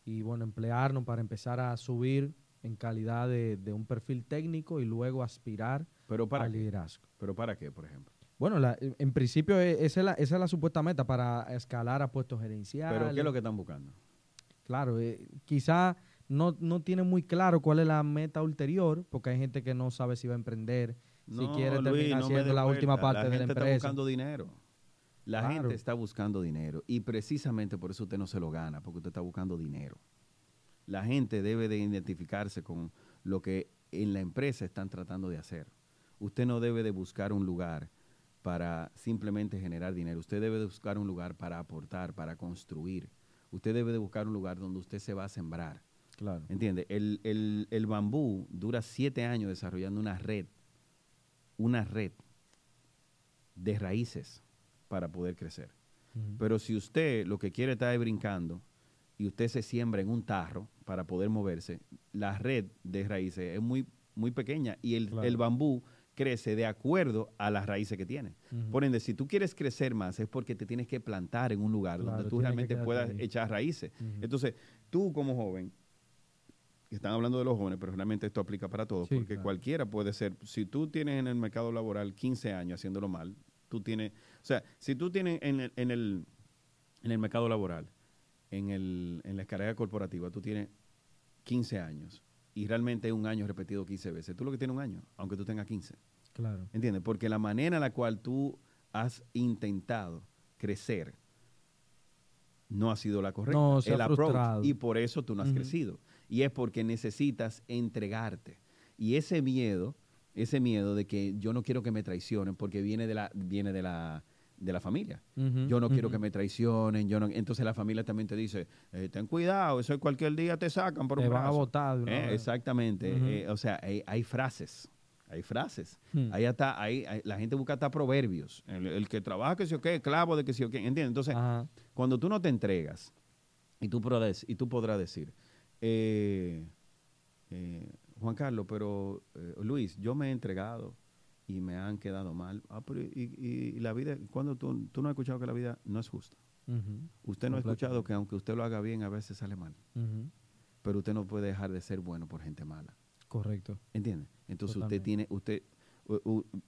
y bueno, emplearnos para empezar a subir en calidad de, un perfil técnico y luego aspirar ¿Pero para al liderazgo. ¿Pero para qué, por ejemplo? Bueno, en principio e, esa es, la, esa es la supuesta meta para escalar a puestos gerenciales. ¿Pero qué es lo que están buscando? Claro, eh, quizá no, no tiene muy claro cuál es la meta ulterior, porque hay gente que no sabe si va a emprender, si quiere terminar siendo la última parte de la empresa. Está buscando dinero. La gente está buscando dinero y precisamente por eso usted no se lo gana, porque usted está buscando dinero. La gente debe de identificarse con lo que en la empresa están tratando de hacer. Usted no debe de buscar un lugar para simplemente generar dinero. Usted debe de buscar un lugar para aportar, para construir. Usted debe de buscar un lugar donde usted se va a sembrar. Claro. ¿Entiende? El, el, el bambú dura siete años desarrollando una red una red de raíces para poder crecer. Pero si usted lo que quiere estar brincando y usted se siembra en un tarro para poder moverse, la red de raíces es muy, muy pequeña y el, bambú crece de acuerdo a las raíces que tiene. Por ende, si tú quieres crecer más es porque te tienes que plantar en un lugar donde tú realmente puedas echar raíces. Entonces, tú como joven, están hablando de los jóvenes, pero realmente esto aplica para todos, porque cualquiera puede ser, si tú tienes en el mercado laboral 15 años haciéndolo mal, tú tienes, o sea, si tú tienes en el, en el, en el mercado laboral, en, el, en la escalera corporativa, tú tienes 15 años y realmente un año repetido 15 veces, tú lo que tienes un año, aunque tú tengas 15. Claro. ¿Entiendes? Porque la manera en la cual tú has intentado crecer no ha sido la correcta. No, se el ha y por eso tú no has crecido y es porque necesitas entregarte. Y ese miedo, ese miedo de que yo no quiero que me traicionen porque viene de la, viene de la, de la familia. yo no quiero que me traicionen, yo no, entonces la familia también te dice, eh, ten cuidado, eso cualquier día te sacan por te un van a votar. Eh, exactamente, eh, o sea, hay, frases, hay frases. Hmm. Ahí está, ahí, la gente busca hasta proverbios. El, que trabaja que si o qué, clavo de que si o qué, ¿entiendes? Entonces, cuando tú no te entregas y tú, podrás, y tú podrás decir, eh, eh, Juan Carlos, pero eh, Luis, yo me he entregado y me han quedado mal. Ah, y, la vida, cuando tú, tú, no has escuchado que la vida no es justa. Usted no ha escuchado que aunque usted lo haga bien, a veces sale mal. Pero usted no puede dejar de ser bueno por gente mala. Correcto. ¿Entiende? Entonces usted tiene, usted,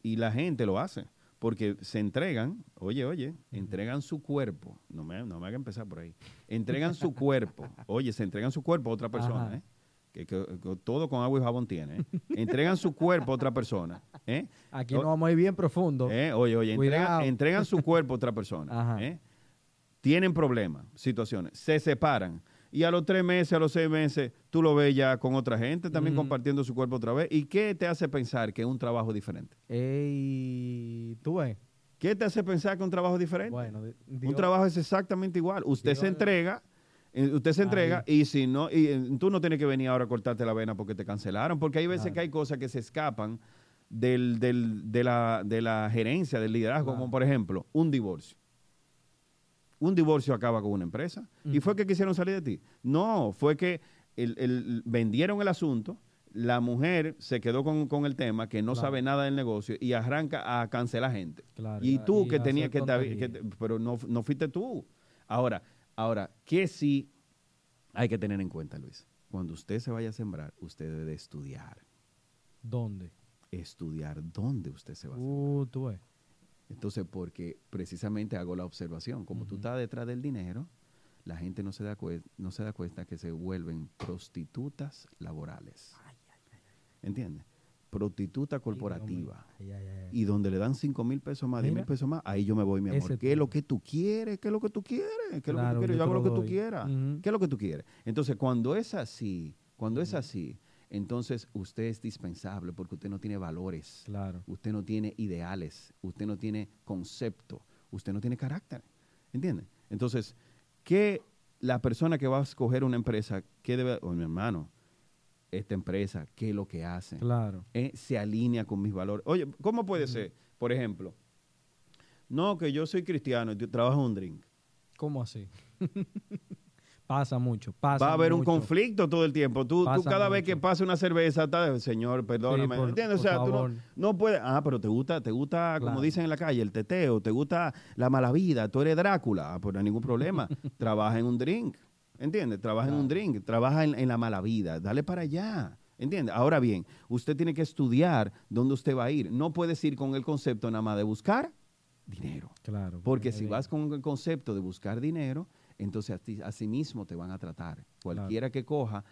y la gente lo hace porque se entregan, oye, oye, entregan su cuerpo, no me, no me haga empezar por ahí, entregan su cuerpo, *laughs* oye, se entregan su cuerpo a otra persona, ¿eh? Que, todo con agua y jabón tiene, ¿eh? entregan su cuerpo a otra persona. ¿eh? Aquí no vamos a ir bien profundo. ¿Eh? Oye, oye, entregan, su cuerpo a otra persona. *laughs* ¿eh? Tienen problemas, situaciones, se separan y a los tres meses, a los seis meses, tú lo ves ya con otra gente, también compartiendo su cuerpo otra vez. ¿Y qué te hace pensar que es un trabajo diferente? Ey, tú ves. ¿Qué te hace pensar que es un trabajo diferente? Bueno, un trabajo es exactamente igual. Usted se entrega, eh, usted se entrega y si no, y eh, tú no tienes que venir ahora a cortarte la vena porque te cancelaron, porque hay veces que hay cosas que se escapan del, del, de, la, de la gerencia, del liderazgo, como por ejemplo un divorcio un divorcio acaba con una empresa. ¿Y fue que quisieron salir de ti? No, fue que el, vendieron el asunto, la mujer se quedó con, el tema, que no sabe nada del negocio, y arranca a cancelar gente. y tú que tenías que, que, Pero no, no fuiste tú. Ahora, ahora, ¿qué sí hay que tener en cuenta, Luis? Cuando usted se vaya a sembrar, usted debe estudiar. ¿Dónde? Estudiar dónde usted se va a uh, sembrar. tú ves. Entonces, porque precisamente hago la observación, como tú estás detrás del dinero, la gente no se da, no se da cuenta que se vuelven prostitutas laborales. ¿Entiendes? Prostituta corporativa. Ay, ay, ay. Y donde le dan 5 mil pesos más, 10 mil pesos más, ahí yo me voy, mi amor. Ese ¿Qué es lo que tú quieres? ¿Qué es lo que tú quieres? ¿Qué es lo que tú quieres? yo Yo hago lo lo que tú quieras. ¿Qué es lo que tú quieres? Entonces, cuando es así, cuando es así, entonces usted es dispensable porque usted no tiene valores, Claro. usted no tiene ideales, usted no tiene concepto, usted no tiene carácter. ¿Entiende? Entonces, ¿qué la persona que va a escoger una empresa, qué debe, oh, mi hermano, esta empresa, qué es lo que hace? Claro. eh, se alinea con mis valores. Oye, ¿cómo puede ser? Por ejemplo, no, que yo soy cristiano y trabajo en un drink. ¿Cómo así? *laughs* pasa mucho. Pasa Va a haber un conflicto todo el tiempo. Tú, tú cada vez que pasa una cerveza, estás, señor, perdóname. por- ¿Entiendes? O sea, tú no, no puedes. Ah, pero te gusta, te gusta, como dicen en la calle, el teteo, te gusta la mala vida, tú eres Drácula. Ah, pues no hay ningún problema. *laughs* Trabaja en un drink. ¿Entiendes? Trabaja en un drink, trabaja en, en la mala vida. Dale para allá. ¿Entiende? Ahora bien, usted tiene que estudiar dónde usted va a ir. No puedes ir con el concepto nada más de buscar dinero. Claro. Porque si vas con el concepto de buscar dinero, entonces a, ti, a sí mismo te van a tratar. Cualquiera que coja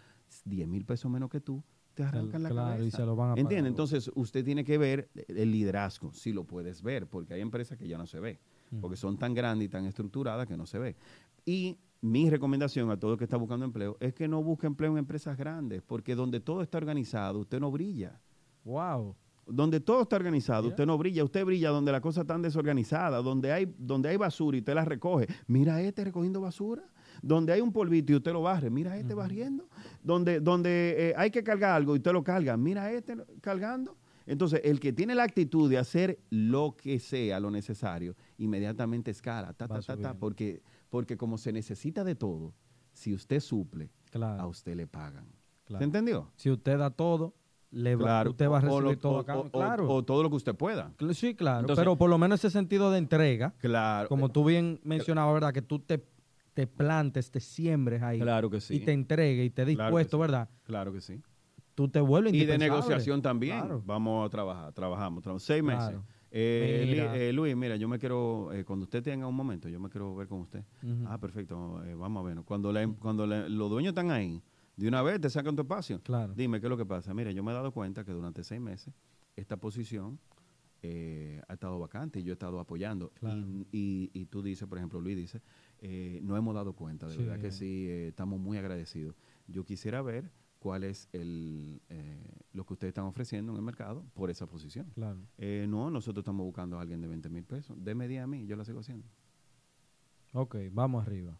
10 mil pesos menos que tú, te arrancan la claro, y cabeza. se lo van a ¿Entiendes? pagar. Entonces usted tiene que ver el liderazgo, si lo puedes ver, porque hay empresas que ya no se ve, Ujú. porque son tan grandes y tan estructuradas que no se ve. Y mi recomendación a todo el que está buscando empleo es que no busque empleo en empresas grandes, porque donde todo está organizado, usted no brilla. Wow. Donde todo está organizado, Mira. usted no brilla, usted brilla donde las cosas están desorganizadas, donde hay, donde hay basura y usted la recoge. Mira este recogiendo basura. Donde hay un polvito y usted lo barre, mira este barriendo. Donde, donde eh, hay que cargar algo y usted lo carga, mira este cargando. Entonces, el que tiene la actitud de hacer lo que sea, lo necesario, inmediatamente escala, ta, ta, ta, ta, porque, porque como se necesita de todo, si usted suple, Claro. a usted le pagan. claro. ¿Se entendió? Si usted da todo, le va, Claro. usted va a O- o recibir lo- todo o- a cambio. o- claro. o todo lo que usted pueda. Sí, claro. Entonces- pero por lo menos ese sentido de entrega, Claro. como tú bien mencionabas, ¿verdad? Que tú te, te plantes, te siembres ahí Claro que sí. y te entregues y te Claro dispuesto, sí. ¿verdad? Claro que sí. Tú te vuelves Y de negociación también. Claro. Vamos a trabajar, trabajamos, trabajamos. Seis meses. Eh, Mira. eh, Luis, mira, yo me quiero, eh, cuando usted tenga un momento, yo me quiero ver con usted. Ah, perfecto, eh, vamos a ver. Cuando, la- cuando la- los dueños están ahí, de una vez te sacan tu espacio. Claro. Dime qué es lo que pasa. Mira, yo me he dado cuenta que durante seis meses esta posición eh, ha estado vacante y yo he estado apoyando. Claro. Y, y- y tú dices, por ejemplo, Luis dice, eh, no hemos dado cuenta, de Sí. verdad que sí, eh, estamos muy agradecidos. Yo quisiera ver cuál es el, lo que ustedes están ofreciendo en el mercado por esa posición. Claro. No, nosotros estamos buscando a alguien de 20 mil pesos. Deme 10 a mí, yo la sigo haciendo. Ok, vamos arriba.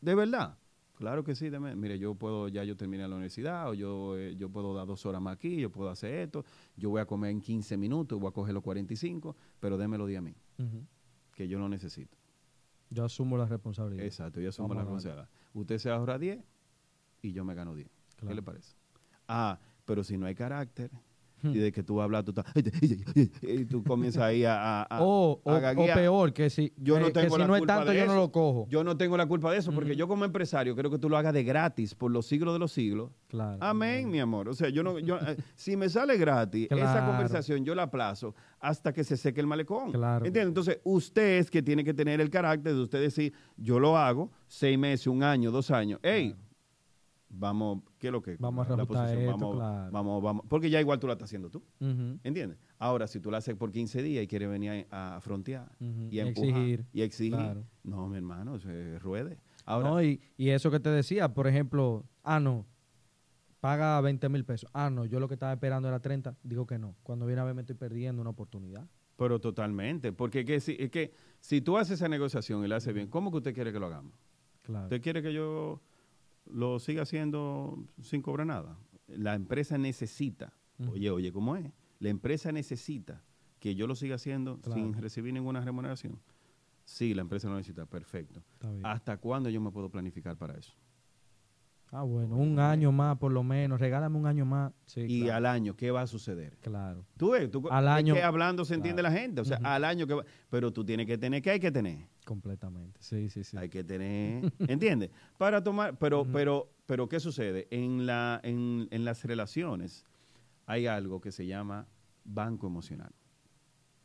¿De verdad? Claro que sí, deme. Mire, yo puedo, ya yo terminé la universidad, o yo, eh, yo puedo dar dos horas más aquí, yo puedo hacer esto, yo voy a comer en 15 minutos, voy a coger los 45, pero déme los 10 a mí, que yo lo necesito. Yo asumo la responsabilidad. Exacto, yo asumo Vamos la responsabilidad. Usted se ahorra 10 y yo me gano 10. ¿Qué le parece? Ah, pero si no hay carácter. Y de que tú hablas, tú estás, y tú comienzas ahí a, o, o- a o gaguear. peor, que si, Yo no que tengo si la no es culpa tanto, yo no lo cojo. Yo no tengo la culpa de eso, porque yo como empresario creo que tú lo hagas de gratis por los siglos de los siglos. Claro. Amén, mi amor. O sea, yo no, yo, eh, si me sale gratis, esa conversación yo la aplazo hasta que se seque el malecón. Claro. ¿Entiendes? Entonces, usted es que tiene que tener el carácter de usted decir, yo lo hago, seis meses, un año, dos años. Ey. Vamos, ¿qué es lo que? Vamos a la posición, esto, vamos, claro. vamos, vamos. Porque ya igual tú la estás haciendo tú. Ujú. ¿Entiendes? Ahora, si tú la haces por 15 días y quieres venir a, a frontear y a Y empujar exigir. y exigir, Claro. no, mi hermano, es ruede. Ahora, No, y, y eso que te decía, por ejemplo, ah, no, paga 20 mil pesos. Ah, no, yo lo que estaba esperando era 30. Digo que no. Cuando viene a ver, me estoy perdiendo una oportunidad. pero totalmente, porque que si, es que si tú haces esa negociación y la haces bien, ¿cómo que usted quiere que lo hagamos? Claro. ¿Usted quiere que yo lo siga haciendo sin cobrar nada? La empresa necesita, oye, oye, ¿cómo es? La empresa necesita que yo lo siga haciendo Claro. sin recibir ninguna remuneración. Sí, la empresa lo necesita, perfecto. ¿Hasta cuándo yo me puedo planificar para eso? Ah, bueno, un año más por lo menos. Regálame un año más. Sí, y claro. al año, ¿qué va a suceder? claro. Tú ves, tú, Al es año- que hablando se entiende Claro. la gente, o sea, al año que va, pero tú tienes que tener, ¿qué hay que tener? Completamente. Sí, sí, sí. Hay que tener, ¿entiendes? *laughs* Para tomar, pero, pero, pero, ¿qué sucede? En, la, en, en las relaciones hay algo que se llama banco emocional.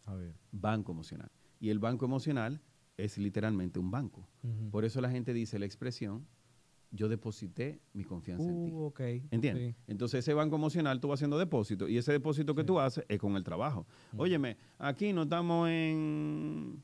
A ver. Banco emocional. Y el banco emocional es literalmente un banco. Por eso la gente dice la expresión, yo deposité mi confianza en ti. Uh, ok. ¿Entiendes? Sí. Entonces ese banco emocional tú vas haciendo depósito y ese depósito que Sí. tú haces es con el trabajo. Mm. Óyeme, aquí no estamos en...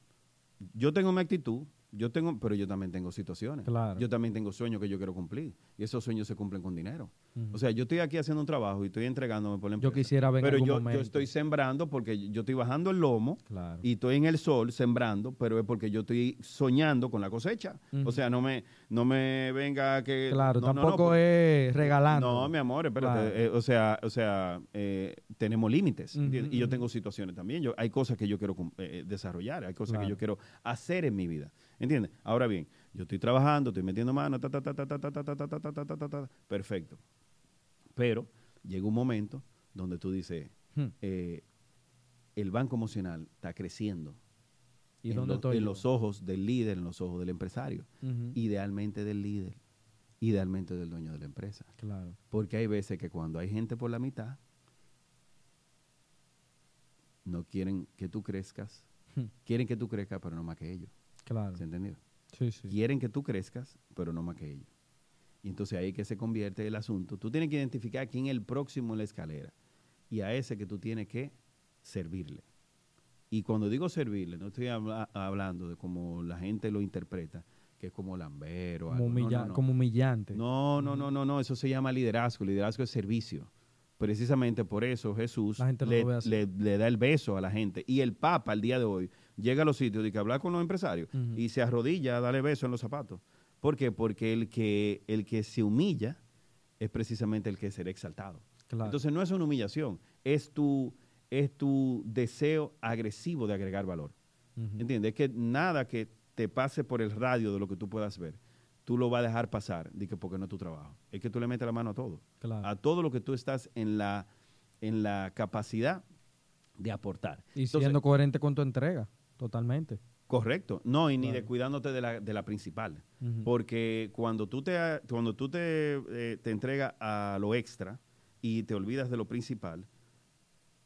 Yo tengo mi actitud, yo tengo, pero yo también tengo situaciones. Claro. Yo también tengo sueños que yo quiero cumplir y esos sueños se cumplen con dinero. O sea, yo estoy aquí haciendo un trabajo y estoy entregándome por la Yo empresa. quisiera ver Pero algún yo, yo estoy sembrando porque yo estoy bajando el lomo Claro. y estoy en el sol sembrando, pero es porque yo estoy soñando con la cosecha. O sea, no me, no me venga que... claro, no, no, no, tampoco porque- es regalando. no, mi amor, espérate. Claro. eh, o sea, o sea eh, tenemos límites. Y yo tengo situaciones también. Yo, hay cosas que yo quiero cum- eh, desarrollar, hay cosas que yo quiero hacer en mi vida. ¿Entiendes? Ahora bien, yo estoy trabajando, estoy metiendo mano, ta, ta, ta, ta, ta, ta, ta, ta, ta, ta, ta, ta, ta, ta, ta. perfecto. Pero llega un momento donde tú dices, Hmm. eh, el banco emocional está creciendo ¿Y en, dónde los- en los ojos del líder, en los ojos del empresario, idealmente del líder, idealmente del dueño de la empresa. Claro. Porque hay veces que cuando hay gente por la mitad, no quieren que tú crezcas. Hmm. Quieren que tú crezcas, pero no más que ellos. Claro. ¿Se entendió? Sí, sí. Quieren que tú crezcas, pero no más que ellos. Y entonces ahí que se convierte el asunto. Tú tienes que identificar quién es el próximo en la escalera. Y a ese que tú tienes que servirle. Y cuando digo servirle, no estoy habla- hablando de como la gente lo interpreta, que es como lambero. Como, algo. No, no, humilla- no. como humillante. No, no, no, no, no, eso se llama liderazgo. Liderazgo es servicio. Precisamente por eso Jesús le da el beso a la gente. Y el Papa, al día de hoy, llega a los sitios de que hablar con los empresarios y se arrodilla a darle beso en los zapatos. ¿Por qué? Porque el que, el que se humilla es precisamente el que será exaltado. Claro. Entonces no es una humillación, es tu, es tu deseo agresivo de agregar valor. ¿Entiendes? Es que nada que te pase por el radio de lo que tú puedas ver, tú lo vas a dejar pasar, de que porque no es tu trabajo. Es que tú le metes la mano a todo. Claro. A todo lo que tú estás en la, en la capacidad de aportar. y Entonces, siendo coherente con tu entrega. Totalmente. correcto. No, y ni Claro. de cuidándote de la, de la principal. Porque cuando tú te, cuando tú te, eh, te entregas a lo extra y te olvidas de lo principal,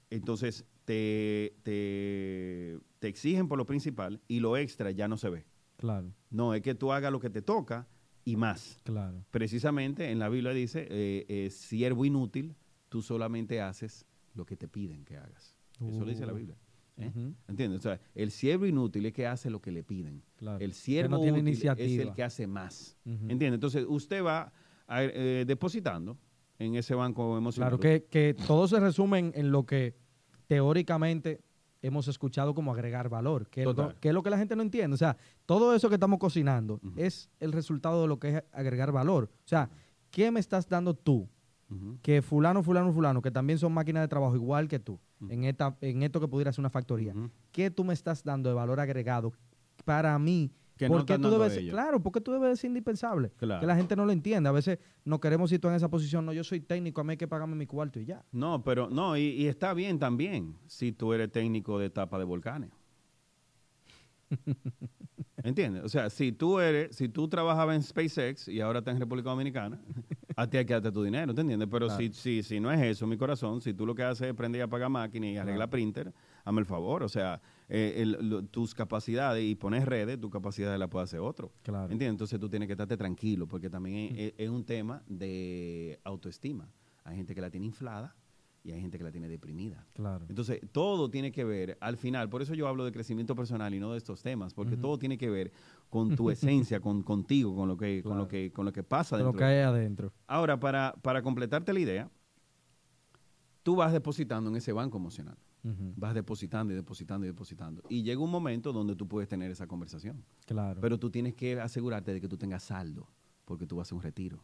entonces te, te, te exigen por lo principal y lo extra ya no se ve. Claro, No, es que tú hagas lo que te toca y más. claro. Precisamente en la Biblia dice, eh, eh, siervo inútil, tú solamente haces lo que te piden que hagas. Eso lo dice la Uh. Biblia. ¿Eh? ¿Entiendes? O sea, el siervo inútil es que hace lo que le piden. Claro. El siervo no útil es el que hace más. Ujú. ¿Entiendes? Entonces, usted va a- eh, depositando en ese banco emocional. Claro, que, que todo se resume en, lo que teóricamente hemos escuchado como agregar valor, que es, lo, que es lo que la gente no entiende. O sea, todo eso que estamos cocinando es el resultado de lo que es agregar valor. O sea, ¿qué me estás dando tú? Que fulano, fulano, fulano, que también son máquinas de trabajo igual que tú, En, esta, en esto que pudiera ser una factoría. ¿Qué tú me estás dando de valor agregado para mí? Que no porque están tú debes, claro, porque tú debes ser indispensable. Claro. Que la gente no lo entiende. A veces no queremos situar en esa posición. No, yo soy técnico, a mí hay que pagarme mi cuarto y ya. No, pero no, y, y está bien también si tú eres técnico de tapa de volcanes. ¿Entiendes? O sea, si tú eres, si tú trabajabas en SpaceX y ahora estás en República Dominicana, a ti hay que darte tu dinero, ¿te entiendes? Pero Claro. si, si, si no es eso, mi corazón, si tú lo que haces es prender y apagar máquina y arreglar Claro. printer, hazme el favor. O sea, eh, el- lo- tus capacidades y pones redes, tus capacidades las puede hacer otro. Claro. ¿Entiendes? Entonces tú tienes que estarte tranquilo porque también es- es un tema de autoestima. Hay gente que la tiene inflada y hay gente que la tiene deprimida. Claro. Entonces, todo tiene que ver, al final, por eso yo hablo de crecimiento personal y no de estos temas, porque todo tiene que ver con tu *laughs* esencia, con contigo, con lo que, con lo Claro. que, con lo que pasa De lo dentro que hay adentro. Ahora, para, para completarte la idea, tú vas depositando en ese banco emocional. Vas depositando y depositando y depositando. Y llega un momento donde tú puedes tener esa conversación. Claro. Pero tú tienes que asegurarte de que tú tengas saldo, porque tú vas a un retiro.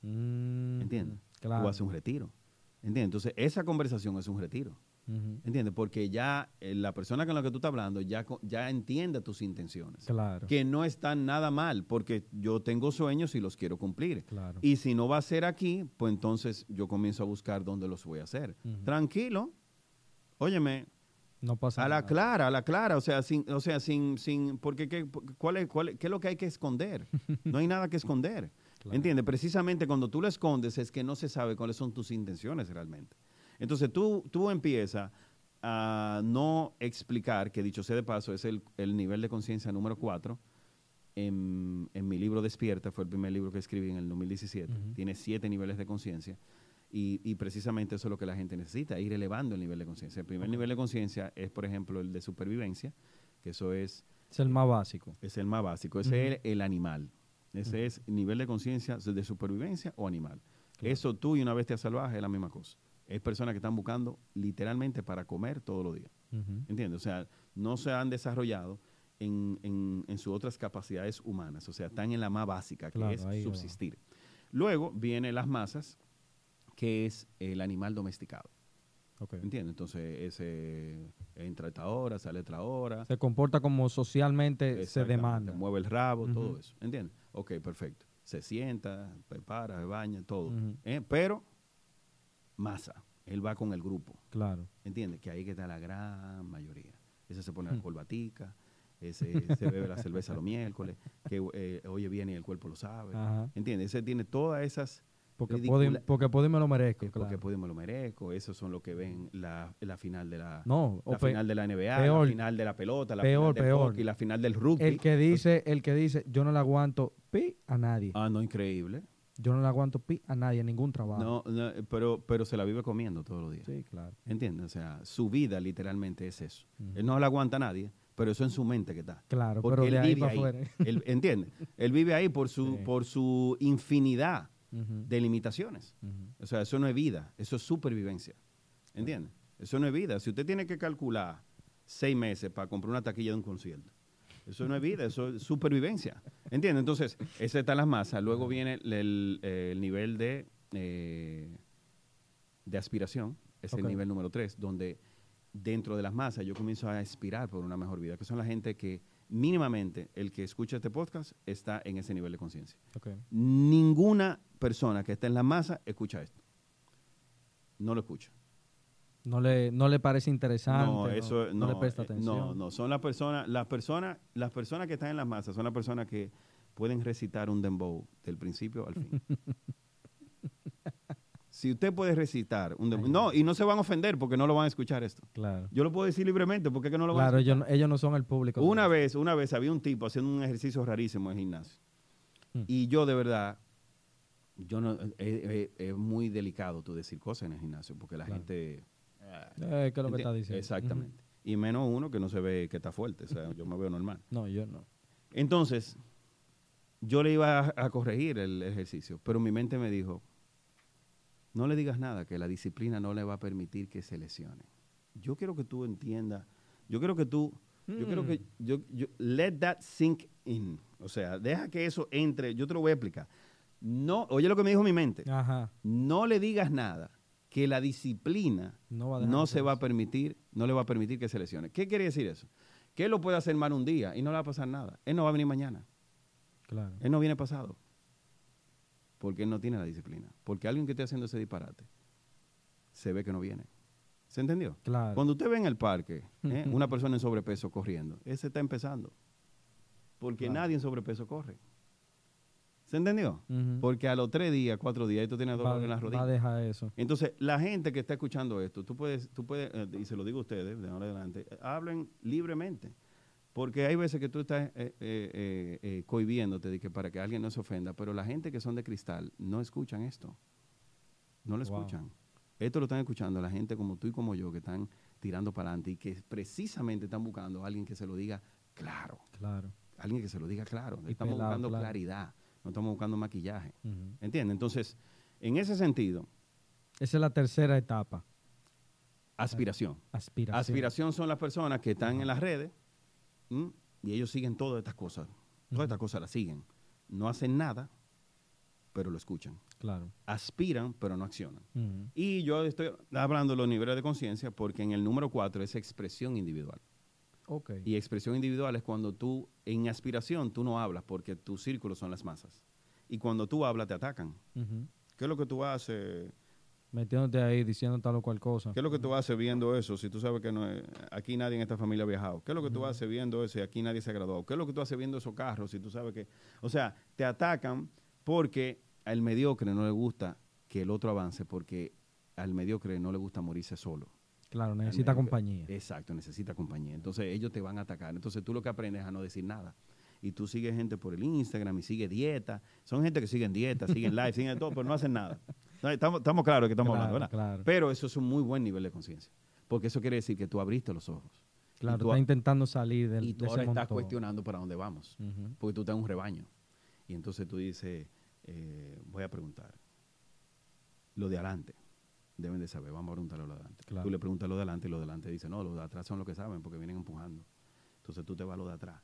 Mm, ¿Entiendes? Claro. Tú vas a un retiro. ¿Entiendes? Entonces, esa conversación es un retiro. ¿Entiendes? Porque ya eh, la persona con la que tú estás hablando ya, ya entiende tus intenciones. Claro. Que no están nada mal, porque yo tengo sueños y los quiero cumplir. Claro. Y si no va a ser aquí, pues entonces yo comienzo a buscar dónde los voy a hacer. Tranquilo. Óyeme, no pasa a la nada. clara, a la clara, o sea, sin, o sea, sin, sin, porque ¿qué, cuál es, cuál es- qué es lo que hay que esconder? *laughs* No hay nada que esconder. Claro. ¿Entiendes? Precisamente cuando tú lo escondes es que no se sabe cuáles son tus intenciones realmente. Entonces tú, tú empiezas a no explicar, que dicho sea de paso, es el, el nivel de conciencia número 4. En, en mi libro Despierta, fue el primer libro que escribí en el 2017. Ujú. Tiene siete niveles de conciencia. Y, y precisamente eso es lo que la gente necesita, ir elevando el nivel de conciencia. El primer nivel de conciencia es, por ejemplo, el de supervivencia, que eso es, Es el más básico. es el más básico. Ese Ujú. es el, el animal. Ese es nivel de conciencia de supervivencia o animal. Claro. Eso tú y una bestia salvaje es la misma cosa. Es personas que están buscando literalmente para comer todos los días. Ujú. ¿Entiendes? O sea, no se han desarrollado en, en- en sus otras capacidades humanas. O sea, están en la más básica, que Claro, es va. subsistir. Luego vienen las masas, que es el animal domesticado. Ok. ¿Entiendes? Entonces, ese entra a esta hora, sale a esta hora. Se comporta como socialmente se demanda. Mueve el rabo, todo eso. ¿Entiendes? Ok, perfecto. Se sienta, prepara, se baña, todo. ¿Eh? Pero, masa. Él va con el grupo. Claro. ¿Entiendes? Que ahí que está la gran mayoría. Ese se pone la corbatica, ese *laughs* se bebe la cerveza los miércoles, que eh, oye bien y el cuerpo lo sabe. Ajá. ¿Entiendes? Ese tiene todas esas... Porque puedo, porque puedo y me lo merezco, que porque y me lo merezco. Esos son los que ven la, la final de la, No, la final de la NBA, peor. la final de la pelota, la Peor, final del peor. hockey, la final del rugby. el que dice, el que dice, yo no le aguanto pi a nadie. Ah, no, increíble. Yo no le aguanto pi a nadie en ningún trabajo. No, no, pero, pero se la vive comiendo todos los días. Sí, claro. ¿Entiendes? O sea, su vida literalmente es eso. Él no le aguanta a nadie, pero eso en su mente que está. Claro, Porque pero él de ahí vive para ahí. afuera. *laughs* Él, ¿Entiendes? Él vive ahí por su, Sí. por su infinidad de limitaciones. O sea, eso no es vida, eso es supervivencia. ¿Entiendes? Eso no es vida. Si usted tiene que calcular seis meses para comprar una taquilla de un concierto, eso no es vida, eso es supervivencia. ¿Entiendes? Entonces, ese está en las masas. Luego viene el, el, eh, el nivel de, eh, de aspiración, es el nivel número tres, donde dentro de las masas yo comienzo a aspirar por una mejor vida, que son la gente que mínimamente el que escucha este podcast está en ese nivel de conciencia. Ninguna persona que está en la masa escucha esto. No lo escucha. No le, no le parece interesante. no, eso no, no, le presta eh, atención. No, no, son las personas, las personas, las personas que están en las masas son las personas que pueden recitar un dembow del principio al fin. *laughs* si usted puede recitar un dembow, no, y no se van a ofender porque no lo van a escuchar esto. Claro. Yo lo puedo decir libremente porque es que no lo van a Claro, escuchar. ellos, no- ellos no son el público. Una vez, una vez había un tipo haciendo un ejercicio rarísimo en el gimnasio. Mm. Y yo de verdad, yo no, es, es- es muy delicado tú decir cosas en el gimnasio porque la Claro. gente... Eh, ¿Qué es lo que diciendo? Exactamente. Y menos uno que no se ve que está fuerte. O sea, yo me veo normal. No, yo no. Entonces, yo le iba a, a corregir el ejercicio, pero mi mente me dijo, no le digas nada, que la disciplina no le va a permitir que se lesione. Yo quiero que tú entiendas, yo quiero que tú, yo quiero que, Mm. yo, yo- let that sink in. O sea, deja que eso entre, yo te lo voy a explicar. No, oye lo que me dijo mi mente, Ajá. no le digas nada, que la disciplina No va se va a permitir, no le va a permitir que se lesione. ¿Qué quiere decir eso? Que él lo puede hacer mal un día y no le va a pasar nada. Él no va a venir mañana. Claro. Él no viene pasado. Porque él no tiene la disciplina. Porque alguien que esté haciendo ese disparate se ve que no viene. ¿Se entendió? Claro. Cuando usted ve en el parque ¿eh? una persona en sobrepeso corriendo, ese está empezando. Porque Claro. nadie en sobrepeso corre. ¿Se entendió? Ujú. Porque a los tres días, cuatro días, ahí tú tienes va, dolor en las va a rodillas. dejar eso. Entonces, la gente que está escuchando esto, tú puedes, tú puedes, eh, y se lo digo a ustedes de ahora adelante, eh, hablen libremente. Porque hay veces que tú estás eh, eh, eh, cohibiéndote de que para que alguien no se ofenda, pero la gente que son de cristal no escuchan esto. No lo Wow. escuchan. Esto lo están escuchando la gente como tú y como yo, que están tirando para adelante y que precisamente están buscando a alguien que se lo diga claro. Claro. Alguien que se lo diga claro. Y Estamos pelado, buscando claro. claridad, no estamos buscando maquillaje. Ujú. ¿Entiendes? Entonces, en ese sentido, Esa es la tercera etapa. aspiración. Aspiración. Aspiración son las personas que están en las redes ¿m? y ellos siguen todas estas cosas. Todas estas cosas las siguen. No hacen nada, pero lo escuchan. Claro. Aspiran, pero no accionan. Y yo estoy hablando de los niveles de conciencia porque en el número cuatro es expresión individual. Y expresión individual es cuando tú, en aspiración, tú no hablas porque tus círculos son las masas. Y cuando tú hablas, te atacan. ¿Qué es lo que tú haces? Metiéndote ahí, diciendo tal o cual cosa. ¿Qué es lo que tú haces viendo eso si tú sabes que no es- aquí nadie en esta familia ha viajado? ¿Qué es lo que tú haces viendo eso y aquí nadie se ha graduado? ¿Qué es lo que tú haces viendo esos carros si tú sabes que... O sea, te atacan porque al mediocre no le gusta que el otro avance porque al mediocre no le gusta morirse solo. Claro, necesita compañía. Exacto, necesita compañía. Entonces ellos te van a atacar. Entonces tú lo que aprendes es a no decir nada. Y tú sigues gente por el Instagram y sigue dieta. Son gente que siguen dieta, siguen live, siguen todo, pero no hacen nada. *laughs* Estamos, estamos claros que estamos Claro, hablando, ¿verdad? claro. Pero eso es un muy buen nivel de conciencia. Porque eso quiere decir que tú abriste los ojos. Claro, tú, está intentando salir del, y tú de ahora ese estás montón. cuestionando para dónde vamos. Porque tú estás en un rebaño. Y entonces tú dices, eh, voy a preguntar. Lo de adelante. Deben de saber. Vamos a preguntarle lo de adelante. Claro. Tú le preguntas lo de adelante y lo de adelante dice, no, los de atrás son los que saben porque vienen empujando. Entonces tú te vas a lo de atrás.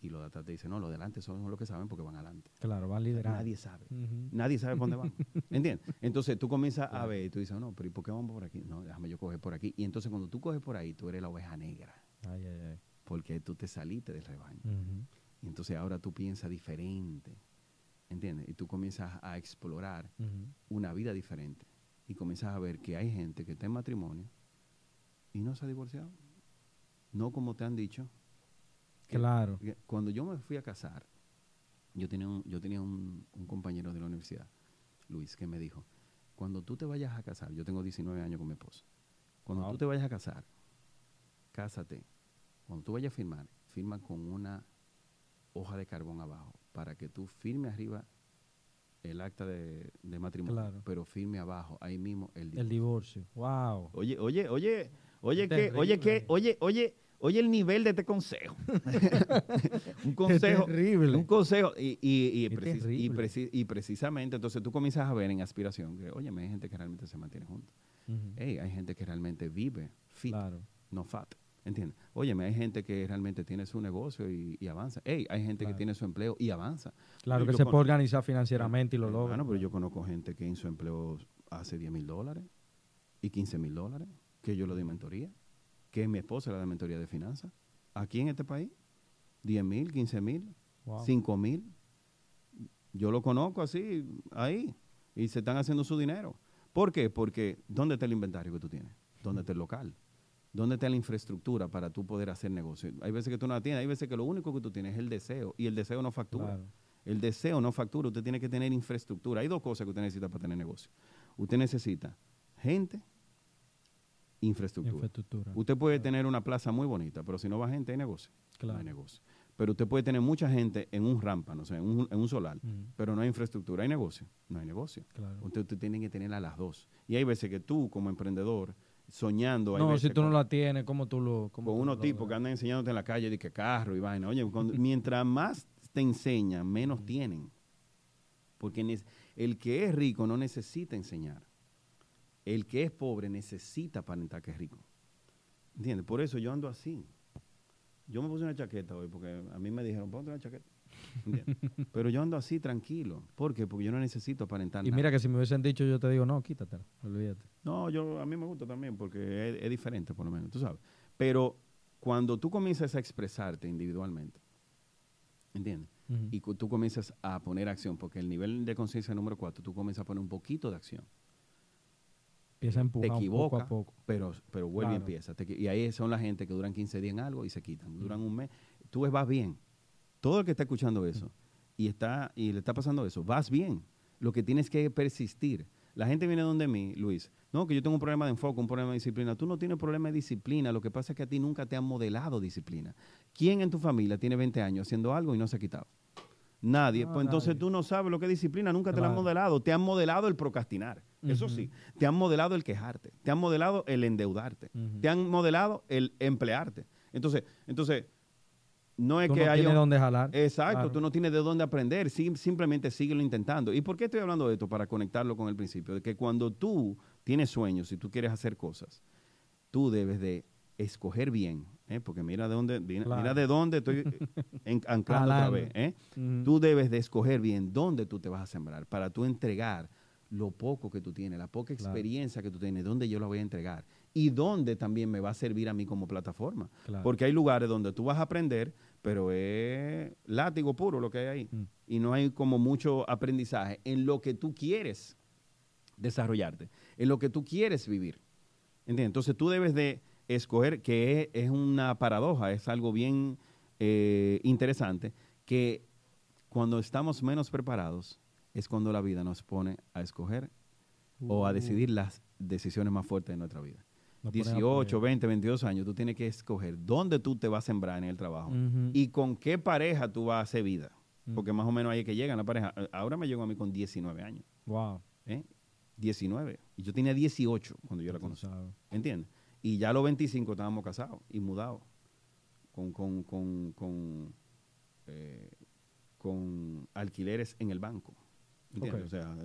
Y los de atrás te dicen, no, los de adelante son los que saben porque van adelante. Claro, va a liderar. Nadie sabe. Nadie sabe por dónde vamos. *laughs* ¿Entiendes? Entonces tú comienzas a ver y tú dices, no, pero ¿y por qué vamos por aquí? No, déjame yo coger por aquí. Y entonces cuando tú coges por ahí, tú eres la oveja negra. Ay, ay, ay. Porque tú te saliste del rebaño. Y entonces ahora tú piensas diferente. ¿Entiendes? Y tú comienzas a explorar una vida diferente. Y comienzas a ver que hay gente que está en matrimonio y no se ha divorciado. No como te han dicho. Que- Claro. que Cuando yo me fui a casar, yo tenía, un, yo tenía un, un compañero de la universidad, Luis, que me dijo, cuando tú te vayas a casar, yo tengo 19 años con mi esposa, cuando Wow. tú te vayas a casar, cásate. Cuando tú vayas a firmar, firma con una hoja de carbón abajo, para que tú firme arriba el acta de, de matrimonio, Claro. pero firme abajo, ahí mismo el divorcio. El divorcio. Wow. Oye, oye, oye, oye, Qué que, oye, que, oye, oye, oye el nivel de este consejo. *laughs* un consejo, terrible. un consejo, y, y, y, precis- y, terrible. preci- y precisamente, entonces tú comienzas a ver en aspiración que, oye, hay gente que realmente se mantiene juntos. Hey, hay gente que realmente vive fit, Claro. no fat. ¿Entiendes? Oye, hay gente que realmente tiene su negocio y, y avanza. Hey, hay gente que tiene su empleo y avanza. Claro Yo- que yo se puede organizar financieramente y lo logra. Bueno, pero yo conozco gente que en su empleo hace 10 mil dólares y 15 mil dólares, que yo le doy mentoría, que mi esposa le da mentoría de finanzas. Aquí en este país, 10 mil, 15 mil, Wow. 5 mil. Yo lo conozco así, ahí, y se están haciendo su dinero. ¿Por qué? Porque ¿dónde está el inventario que tú tienes? ¿Dónde está el local? ¿Dónde está la infraestructura para tú poder hacer negocio? Hay veces que tú no la tienes, hay veces que lo único que tú tienes es el deseo, y el deseo no factura. Claro. El deseo no factura, usted tiene que tener infraestructura. Hay dos cosas que usted necesita para tener negocio. Usted necesita gente, infraestructura. Infraestructura. Usted puede tener una plaza muy bonita, pero si no va gente, hay negocio. Claro. No hay negocio. Pero usted puede tener mucha gente en un rampa, no sé, en un, en un solar, pero no hay infraestructura, hay negocio. No hay negocio. Claro. Usted, usted tiene que tener a las dos. Y hay veces que tú, como emprendedor, soñando, No, si tú no la tienes, ¿cómo tú lo...? cómo con tú unos tipos que andan enseñándote en la calle de que carro y vaina. Oye, cuando- *laughs* mientras más te enseñan, menos tienen. Porque el que es rico no necesita enseñar. El que es pobre necesita aparentar que es rico. ¿Entiendes? Por eso yo ando así. Yo me puse una chaqueta hoy porque a mí me dijeron, ponte una chaqueta. Pero yo ando así tranquilo. ¿Por qué? Porque yo no necesito aparentar Y nada. mira que si me hubiesen dicho, yo te digo, no, quítatela, olvídate. No, yo a mí me gusta también porque es, es diferente por lo menos, tú sabes. Pero cuando tú comienzas a expresarte individualmente, ¿entiendes? Y tú comienzas a poner acción, porque el nivel de conciencia número cuatro, tú comienzas a poner un poquito de acción. Empieza a Te empujar poco a poco. pero, pero vuelve y Claro. empieza. Te equi- y ahí son la gente que duran 15 días en algo y se quitan. Duran un mes. Tú vas bien. Todo el que está escuchando eso y, está, y le está pasando eso, vas bien. Lo que tienes que persistir. La gente viene donde mí, Luis. No, que yo tengo un problema de enfoque, un problema de disciplina. Tú no tienes problema de disciplina. Lo que pasa es que a ti nunca te han modelado disciplina. ¿Quién en tu familia tiene 20 años haciendo algo y no se ha quitado? Nadie. No, pues entonces nadie. tú no sabes lo que es disciplina, nunca te la han modelado. Te han modelado el procrastinar. Eso sí. Te han modelado el quejarte. Te han modelado el endeudarte. Te han modelado el emplearte. Entonces, entonces no es Tú que no haya... tienes dónde jalar. Exacto, Claro. tú no tienes de dónde aprender, sim- simplemente síguelo intentando. ¿Y por qué estoy hablando de esto? Para conectarlo con el principio, de que cuando tú tienes sueños y tú quieres hacer cosas, tú debes de escoger bien, ¿eh? porque mira de dónde, mira, Claro. mira de dónde estoy *laughs* en- anclando otra vez. ¿eh? Tú debes de escoger bien dónde tú te vas a sembrar para tú entregar lo poco que tú tienes, la poca Claro. experiencia que tú tienes, dónde yo la voy a entregar y dónde también me va a servir a mí como plataforma. Claro. Porque hay lugares donde tú vas a aprender, pero es látigo puro lo que hay ahí. Mm. Y no hay como mucho aprendizaje en lo que tú quieres desarrollarte, en lo que tú quieres vivir. ¿Entiendes? Entonces tú debes de escoger, que es, es una paradoja, es algo bien eh, interesante, que cuando estamos menos preparados es cuando la vida nos pone a escoger o a Uh. decidir las decisiones más fuertes de nuestra vida. No ponen a 18, prueba. 20, 22 años, tú tienes que escoger dónde tú te vas a sembrar en el trabajo y con qué pareja tú vas a hacer vida. Porque más o menos ahí es que llegan la pareja. Ahora me llegó a mí con 19 años. Wow. ¿eh? 19. Y yo tenía 18 cuando yo la conocí. ¿Entiendes? Y ya a los 25 estábamos casados y mudados. Con, con, con, con, eh, con alquileres en el banco. O sea,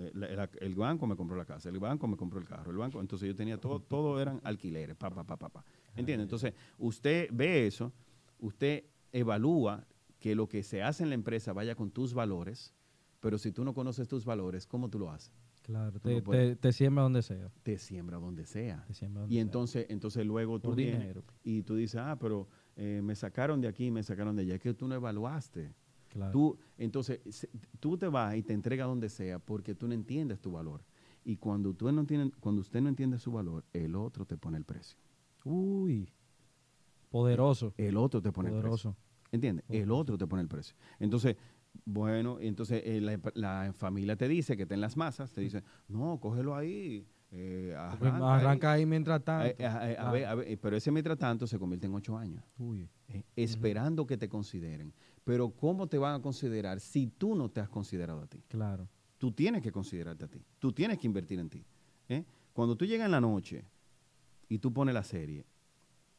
el, banco me compró la casa, el banco me compró el carro, el banco. Entonces yo tenía todo, todo eran alquileres, pa, pa, pa, pa, pa. ¿Entiendes? Entonces, usted ve eso, usted evalúa que lo que se hace en la empresa vaya con tus valores, pero si tú no conoces tus valores, ¿cómo tú lo haces? Claro, no te, te siembra donde sea. Te siembra donde sea. Te siembra donde Y sea. entonces, entonces luego tú Por vienes dinero. y tú dices, ah, pero eh, me sacaron de aquí, me sacaron de allá. Es que tú no evaluaste. Claro. Tú, entonces, tú te vas y te entregas donde sea porque tú no entiendes tu valor. Y cuando, tú no entiendes, cuando usted no entiende su valor, el otro te pone el precio. Uy. Poderoso. El otro te pone el precio. Poderoso. ¿Entiendes? El otro te pone el precio. Entonces, bueno, entonces eh, la, la familia te dice que está en las masas, te dice, no, cógelo ahí. eh, arranca, Arranca, ahí". ahí mientras tanto. Eh, a ver, a ver, pero ese mientras tanto se convierte en ocho años. Uy. eh, esperando que te consideren. Pero ¿cómo te van a considerar si tú no te has considerado a ti? Claro. Tú tienes que considerarte a ti. Tú tienes que invertir en ti. ¿eh? Cuando tú llegas en la noche y tú pones la serie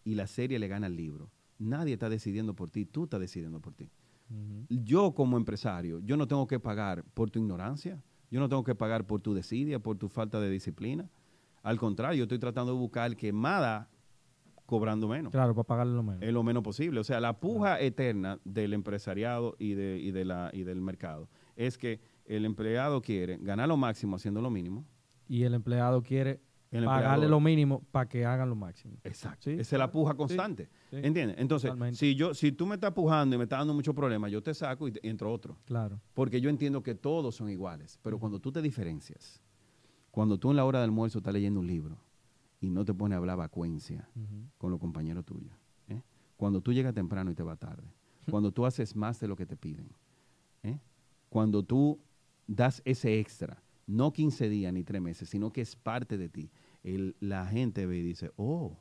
y la serie le gana al libro, nadie está decidiendo por ti, tú estás decidiendo por ti. Yo como empresario, yo no tengo que pagar por tu ignorancia, yo no tengo que pagar por tu desidia, por tu falta de disciplina. Al contrario, yo estoy tratando de buscar que más da cobrando menos. Claro, para pagarle lo menos. Es lo menos posible. O sea, la puja eterna del empresariado y, de, y, de la, y del mercado es que el empleado quiere ganar lo máximo haciendo lo mínimo. Y el empleado quiere El pagarle empleador- lo mínimo para que hagan lo máximo. Exacto. Sí, Esa es la puja constante. sí. ¿Entiendes? Entonces, Totalmente. si, yo, si tú me estás pujando y me estás dando muchos problemas, yo te saco y, te- y entro otro. Claro. Porque yo entiendo que todos son iguales. Pero cuando tú te diferencias, cuando tú en la hora del almuerzo estás leyendo un libro y no te pones a hablar vacuencia, con los compañeros tuyos. ¿eh? Cuando tú llegas temprano y te vas tarde. *laughs* Cuando tú haces más de lo que te piden. ¿eh? Cuando tú das ese extra, no 15 días ni 3 meses, sino que es parte de ti. El- la gente ve y dice, oh,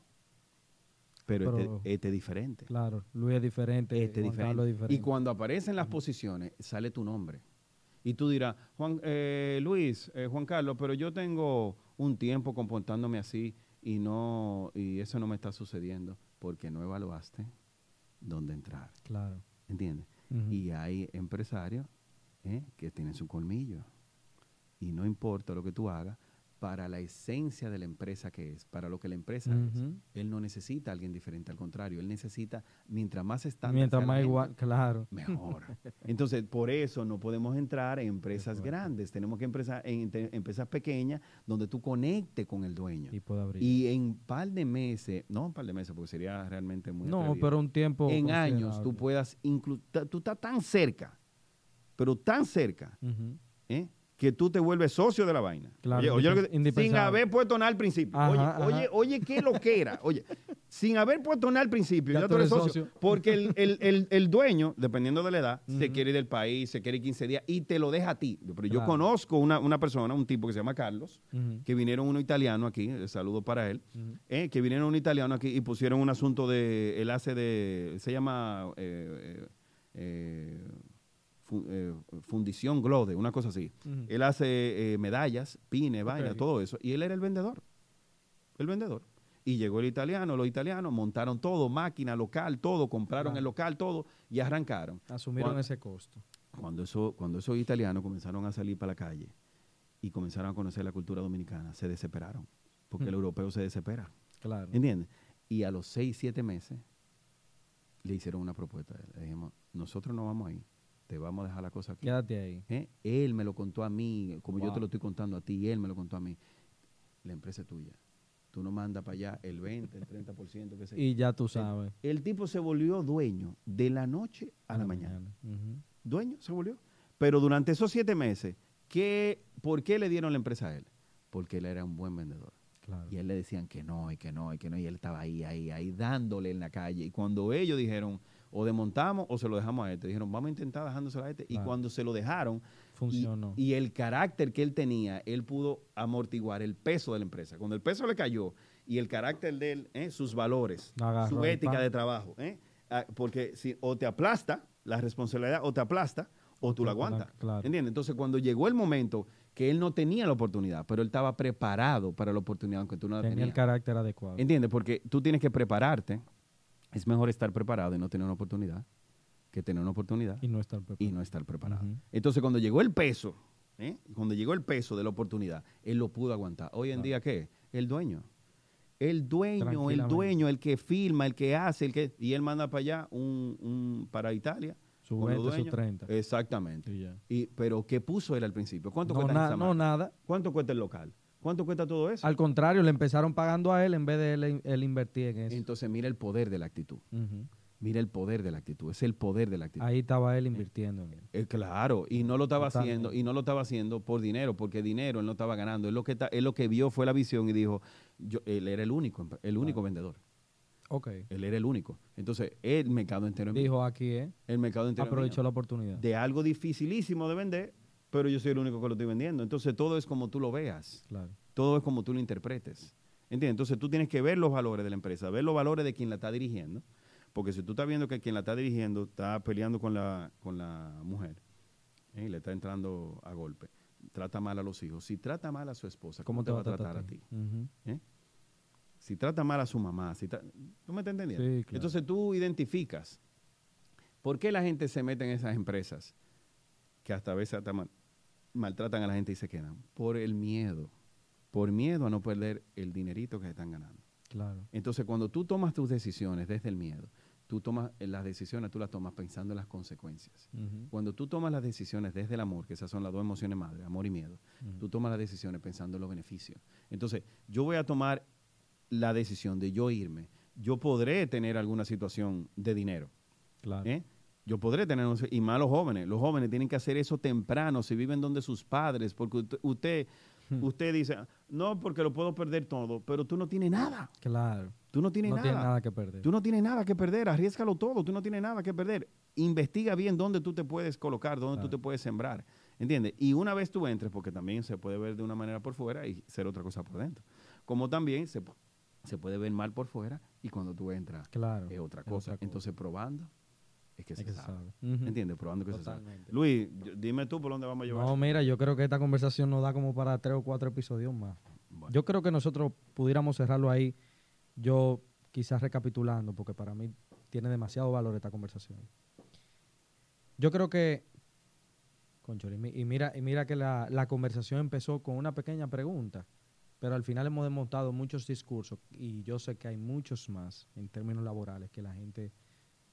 pero, Pero- este, este es diferente. Claro. Luis es diferente. Este diferente. diferente. Y cuando aparecen las posiciones, sale tu nombre. Y tú dirás, Juan, eh, Luis, eh, Juan Carlos, pero yo tengo un tiempo comportándome así y no y eso no me está sucediendo porque no evaluaste dónde entrar. Claro. ¿Entiendes? Y hay empresarios ¿eh? que tienen su colmillo. Y no importa lo que tú hagas, para la esencia de la empresa que es, para lo que la empresa es, él no necesita a alguien diferente, al contrario, él necesita, mientras más estándar Mientras más igual, claro. mejor. *laughs* Entonces, por eso no podemos entrar en empresas grandes, tenemos que empezar en empresas pequeñas donde tú conectes con el dueño. Y puede abrir. Y en un par de meses, no un par de meses, porque sería realmente muy no, atrevido. pero un tiempo. en años tú puedas incluir, tú estás tan cerca, pero tan cerca. ¿eh? Que tú te vuelves socio de la vaina. Claro, oye, sin haber puesto nada al principio. Ajá, oye, ajá. oye, oye, qué lo que era. Oye, *laughs* sin haber puesto nada al principio, ya, tú eres socio. Porque el, el- el- el dueño, dependiendo de la edad, se quiere ir del país, se quiere ir 15 días y te lo deja a ti. Pero yo conozco una, una persona, un tipo que se llama Carlos, que vinieron uno italiano aquí, el saludo para él, eh, que vinieron un italiano aquí y pusieron un asunto de, él hace de, se llama eh, eh, eh, fu- eh, fundición Glode, una cosa así. Él hace eh, medallas, pines, vaina, Ok. todo eso. Y él era el vendedor. El vendedor. Y llegó el italiano, los italianos montaron todo, máquina local, todo, compraron el local, todo, y arrancaron. Asumieron ese costo. Cuando, eso, cuando esos italianos comenzaron a salir para la calle y comenzaron a conocer la cultura dominicana, se desesperaron. Porque el europeo se desespera. Claro. ¿Entiendes? Y a los seis, siete meses le hicieron una propuesta. Le dijimos, nosotros no vamos ahí, te vamos a dejar la cosa aquí. Quédate ahí. ¿Eh? Él me lo contó a mí, como yo te lo estoy contando a ti, él me lo contó a mí. La empresa es tuya. Tú no mandas para allá el 20, el 30%, que sea. Y ya tú sabes. El tipo se volvió dueño de la noche a, la, mañana. Dueño se volvió. Pero durante esos siete meses, ¿qué, ¿por qué le dieron la empresa a él? Porque él era un buen vendedor. Claro. Y él le decían que no, y que no, y que no, y él estaba ahí, ahí, ahí, dándole en la calle. Y cuando ellos dijeron, o desmontamos o se lo dejamos a este, dijeron, vamos a intentar dejándoselo a este. Y cuando se lo dejaron, Funcionó. Y, el carácter que él tenía, él pudo amortiguar el peso de la empresa. Cuando el peso le cayó y el carácter de él, ¿eh? sus valores, Agarró su el ética de trabajo. ¿eh? Ah, porque si o te aplasta la responsabilidad o te aplasta o tú la aguantas. claro. ¿Entiendes? Entonces, cuando llegó el momento que él no tenía la oportunidad, pero él estaba preparado para la oportunidad, aunque tú no la Tenía el tenías. carácter adecuado. ¿Entiendes? Porque tú tienes que prepararte. Es mejor estar preparado y no tener una oportunidad que tener una oportunidad Y no estar preparado. y no estar preparado. Entonces, cuando llegó el peso, ¿eh? cuando llegó el peso de la oportunidad, él lo pudo aguantar. Hoy en Claro. día, ¿qué? El dueño. El dueño, el dueño, el que filma, el que hace, el que y él manda para allá un, un- para Italia. Su con los 20, su dueños. 30. Exactamente. Y ya. Y, pero ¿qué puso él al principio? ¿Cuánto No, cuesta na- no, nada. ¿Cuánto cuesta el local? ¿Cuánto cuesta todo eso? Al contrario, le empezaron pagando a él en vez de él, él invertir en eso. Entonces mira el poder de la actitud. Mira el poder de la actitud. Es el poder de la actitud. Ahí estaba él invirtiendo en él. Eh, claro, y no lo estaba Totalmente. haciendo, y no lo estaba haciendo por dinero, porque dinero él no estaba ganando. Él lo que, ta- él lo que vio fue la visión y dijo, yo, él era el único, el único vendedor. Ok. Él era el único. Entonces, el mercado entero mío. Dijo aquí, ¿eh? El mercado entero Aprovechó mío. la oportunidad. de algo dificilísimo de vender, pero yo soy el único que lo estoy vendiendo. Entonces, todo es como tú lo veas. Claro. Todo es como tú lo interpretes. ¿Entiendes? Entonces tú tienes que ver los valores de la empresa, ver los valores de quien la está dirigiendo. Porque si tú estás viendo que quien la está dirigiendo está peleando con la, con la mujer ¿eh? y le está entrando a golpe, trata mal a los hijos. Si trata mal a su esposa, ¿cómo, te va a tratar a ti? ¿Eh? Si trata mal a su mamá, si ¿tú me estás entendiendo? Sí, claro. Entonces tú identificas por qué la gente se mete en esas empresas que hasta a veces hasta mal- maltratan a la gente y se quedan. Por el miedo. Por miedo a no perder el dinerito que se están ganando. Claro. Entonces, cuando tú tomas tus decisiones desde el miedo, tú tomas eh, las decisiones, tú las tomas pensando en las consecuencias. Cuando tú tomas las decisiones desde el amor, que esas son las dos emociones madres, amor y miedo, tú tomas las decisiones pensando en los beneficios. Entonces, yo voy a tomar la decisión de yo irme. Yo podré tener alguna situación de dinero. Claro. ¿eh? Yo podré tener, un- y más los jóvenes. Los jóvenes tienen que hacer eso temprano, si viven donde sus padres, porque usted, Hmm. usted dice, no, porque lo puedo perder todo, pero tú no tienes nada. Claro. Tú no tienes no nada. tiene nada que perder. Tú no tienes nada que perder, arriesgalo todo, tú no tienes nada que perder. Investiga bien dónde tú te puedes colocar, dónde tú te puedes sembrar, ¿entiendes? Y una vez tú entres, porque también se puede ver de una manera por fuera y ser otra cosa por dentro. Como también se, se puede ver mal por fuera y cuando tú entras Claro. es otra es cosa. otra cosa. Entonces probando es que Es se que se sabe. Ujú. ¿Entiendes? Probando que se sabe. Luis, yo- dime tú por dónde vamos a llevar. No, mira, yo creo que esta conversación nos da como para tres o cuatro episodios más. Bueno, Yo creo que nosotros pudiéramos cerrarlo ahí, yo quizás recapitulando, porque para mí tiene demasiado valor esta conversación. Yo creo que, concho, y mi- y mira, y mira que la, la conversación empezó con una pequeña pregunta, pero al final hemos desmontado muchos discursos y yo sé que hay muchos más en términos laborales que la gente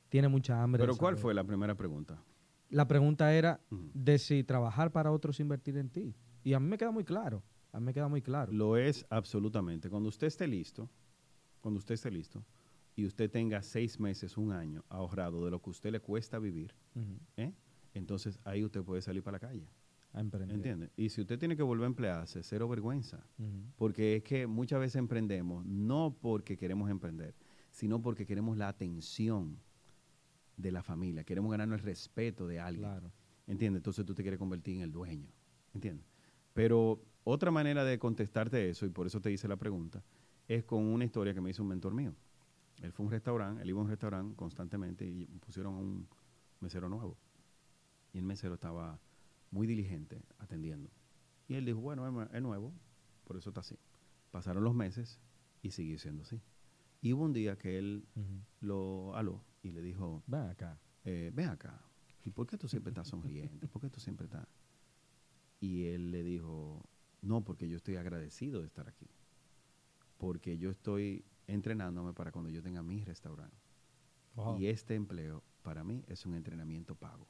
tiene mucha hambre. Pero ¿cuál fue la primera pregunta? La pregunta era de si trabajar para otros invertir en ti. Y a mí me queda muy claro. A mí me queda muy claro. Lo es absolutamente. Cuando usted esté listo, cuando usted esté listo y usted tenga seis meses, un año ahorrado de lo que a usted le cuesta vivir. ¿eh? entonces ahí usted puede salir para la calle. A emprender. ¿Entiende? Y si usted tiene que volver a emplearse, cero vergüenza. Porque es que muchas veces emprendemos no porque queremos emprender, sino porque queremos la atención de la familia, queremos ganarnos el respeto de alguien. Claro. ¿Entiendes? Entonces tú te quieres convertir en el dueño. ¿Entiendes? Pero otra manera de contestarte eso, y por eso te hice la pregunta, es con una historia que me hizo un mentor mío. Él fue a un restaurante, él iba a un restaurante constantemente y pusieron a un mesero nuevo. Y el mesero estaba muy diligente atendiendo. Y él dijo, bueno, es nue- es nuevo, por eso está así. Pasaron los meses y siguió siendo así. Y hubo un día que él lo aló y le dijo, Ven acá. eh, ven acá, ¿y por qué tú siempre estás sonriente? ¿Por qué tú siempre estás...? Y él le dijo, no, porque yo estoy agradecido de estar aquí. Porque yo estoy entrenándome para cuando yo tenga mi restaurante. Wow. Y este empleo, para mí, es un entrenamiento pago.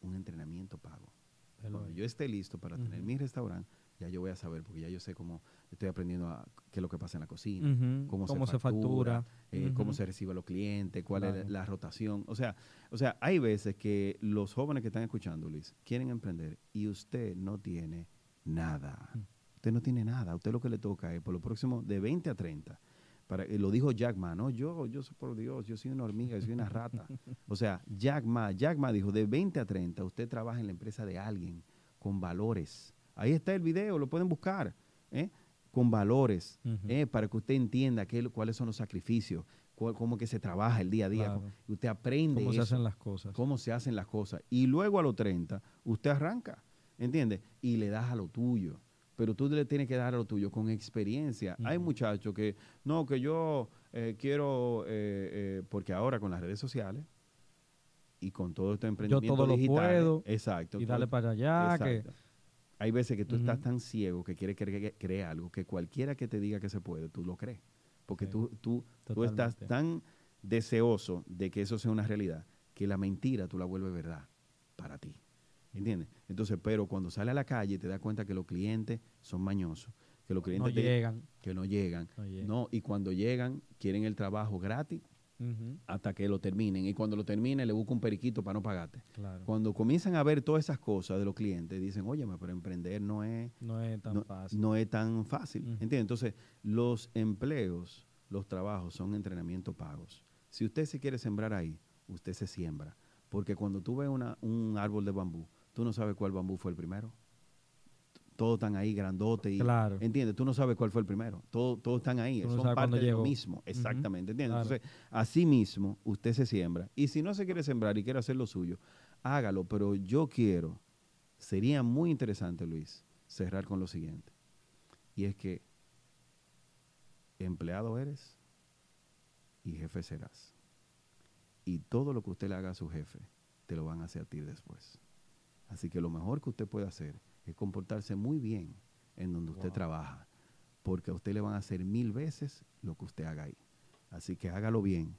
Un entrenamiento pago. Cuando yo esté listo para tener mi restaurante, ya yo voy a saber, porque ya yo sé cómo estoy aprendiendo a, qué es lo que pasa en la cocina, Ujú. cómo, se, factura, eh, cómo se recibe a los clientes, cuál es la rotación. O sea, o sea, hay veces que los jóvenes que están escuchando, Luis, quieren emprender y usted no tiene nada. Usted no tiene nada. Usted lo que le toca es por lo próximo de 20 a 30. Para, eh, lo dijo Jack Ma, no, yo, yo soy por Dios, yo soy una hormiga, yo soy una rata. *laughs* O sea, Jack Ma, Jack Ma dijo, de 20 a 30 usted trabaja en la empresa de alguien con valores. Ahí está el video, lo pueden buscar. ¿eh? con valores, eh, para que usted entienda qué, cuáles son los sacrificios, cuál- cómo que se trabaja el día a día. Claro. Usted aprende cómo se hacen las cosas. cómo se hacen las cosas. Y luego a los 30, usted arranca, ¿entiendes? Y le das a lo tuyo. Pero tú le tienes que dar a lo tuyo con experiencia. Hay muchachos que, no, que yo eh, quiero, porque ahora con las redes sociales y con todo este emprendimiento todo lo digital, puedo, exacto, y todo- dale para allá, que. Hay veces que tú estás tan ciego que quieres creer cree algo que cualquiera que te diga que se puede, tú lo crees. Porque Sí, tú, tú, tú estás tan deseoso de que eso sea una realidad que la mentira tú la vuelves verdad para ti. ¿Entiendes? Entonces, pero cuando sale a la calle te das cuenta que los clientes son mañosos, que los no clientes te- llegan. que no llegan. No llegan. No, y cuando llegan quieren el trabajo gratis Hasta que lo terminen. Y cuando lo terminen le buscan un periquito para no pagarte. Claro. Cuando comienzan a ver todas esas cosas de los clientes, dicen, oye, pero emprender no es, No es tan no, fácil. no es tan fácil. Ujú. ¿Entiendes? Entonces, los empleos, los trabajos son entrenamiento pagos. Si usted se quiere sembrar ahí, usted se siembra. Porque cuando tú ves una- un árbol de bambú, tú no sabes cuál bambú fue el primero. Todos están ahí grandote y Claro. ¿entiendes? Tú no sabes cuál fue el primero. Todos todos están ahí, Tú son parte de lo mismo, exactamente, ¿entiendes? claro. Entonces, así mismo usted se siembra y si no se quiere sembrar y quiere hacer lo suyo, hágalo, pero yo quiero sería muy interesante, Luis, cerrar con lo siguiente. Y es que empleado eres y jefe serás. Y todo lo que usted le haga a su jefe, te lo van a hacer a ti después. Así que lo mejor que usted puede hacer es comportarse muy bien en donde usted trabaja, porque a usted le van a hacer mil veces lo que usted haga ahí. Así que hágalo bien,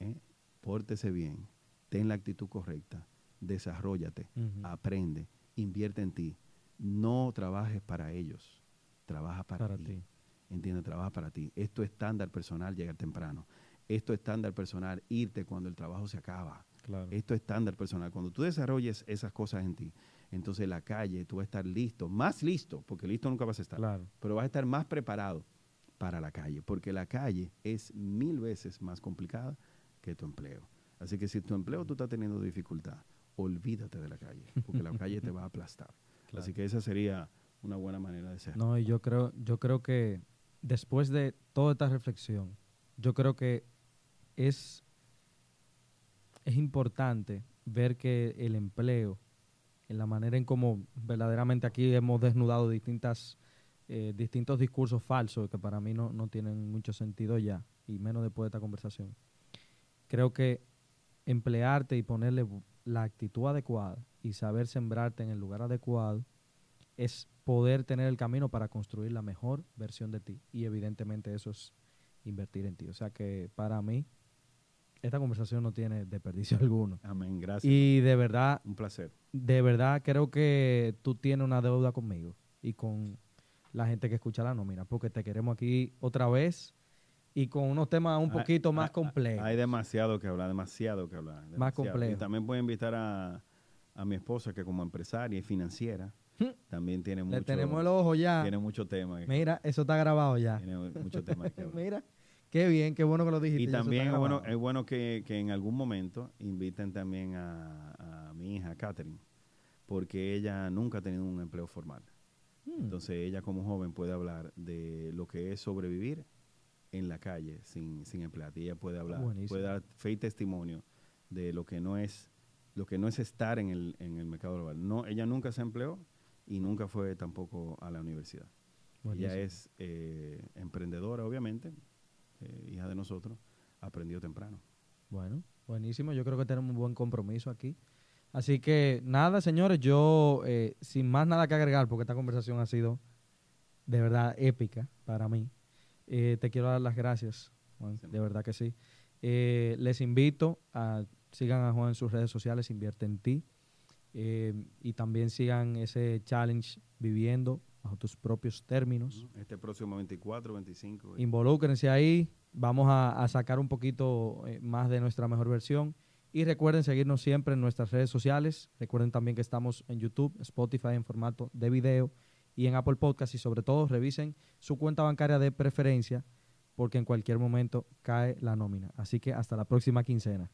¿eh? pórtese bien, ten la actitud correcta, desarrollate, aprende, invierte en ti. No trabajes para ellos, trabaja para, Para ti. ti. Entiende, trabaja para ti. Esto es estándar personal llegar temprano. Esto es estándar personal irte cuando el trabajo se acaba. Claro. Esto es estándar personal. Cuando tú desarrolles esas cosas en ti, entonces en la calle tú vas a estar listo, más listo, porque listo nunca vas a estar, Claro. pero vas a estar más preparado para la calle, porque la calle es mil veces más complicada que tu empleo. Así que si tu empleo tú estás teniendo dificultad, olvídate de la calle, porque la calle te va a aplastar. *laughs* Claro. Así que esa sería una buena manera de ser. No, y yo creo, yo creo que después de toda esta reflexión, yo creo que es, es importante ver que el empleo, en la manera en cómo verdaderamente aquí hemos desnudado distintas, eh, distintos discursos falsos que para mí no, no tienen mucho sentido ya, y menos después de esta conversación. Creo que emplearte y ponerle la actitud adecuada y saber sembrarte en el lugar adecuado es poder tener el camino para construir la mejor versión de ti. Y evidentemente eso es invertir en ti. O sea que para mí, esta conversación no tiene desperdicio *laughs* alguno. Amén, gracias. Y de verdad, Un placer. de verdad creo que tú tienes una deuda conmigo y con la gente que escucha la nómina, porque te queremos aquí otra vez y con unos temas un Hay- poquito más hay- complejos. Hay demasiado que hablar, demasiado que hablar. demasiado. complejo. Y también voy a invitar a, a mi esposa, que como empresaria y financiera, Hmm. también tiene Le mucho, tenemos el ojo ya. tiene mucho tema. Mira, eso está grabado ya. Tiene mucho tema que. *laughs* Mira, qué bien, qué bueno que lo dijiste. Y también es bueno, grabado. es bueno que, que en algún momento inviten también a, a mi hija, Catherine, porque ella nunca ha tenido un empleo formal. Hmm. Entonces ella como joven puede hablar de lo que es sobrevivir en la calle sin, sin emplearte. Y ella puede hablar, Buenísimo. puede dar fe y testimonio de lo que no es, lo que no es estar en el, en el mercado laboral. No, ella nunca se empleó y nunca fue tampoco a la universidad. Buenísimo. Ella es eh, emprendedora, obviamente, eh, hija de nosotros, aprendió temprano. Bueno, buenísimo. Yo creo que tenemos un buen compromiso aquí. Así que nada, señores, yo eh, sin más nada que agregar, porque esta conversación ha sido de verdad épica para mí, eh, te quiero dar las gracias, Juan, Sí. de verdad que sí. Eh, les invito a sigan a Juan en sus redes sociales, invierte en ti, y también sigan ese challenge viviendo bajo tus propios términos. Este próximo 24, 25. eh, Involúcrense ahí. Vamos a, a sacar un poquito eh, más de nuestra mejor versión. Y recuerden seguirnos siempre en nuestras redes sociales. Recuerden también que estamos en YouTube, Spotify en formato de video y en Apple Podcast. Y sobre todo revisen su cuenta bancaria de preferencia porque en cualquier momento cae la nómina. Así que hasta la próxima quincena.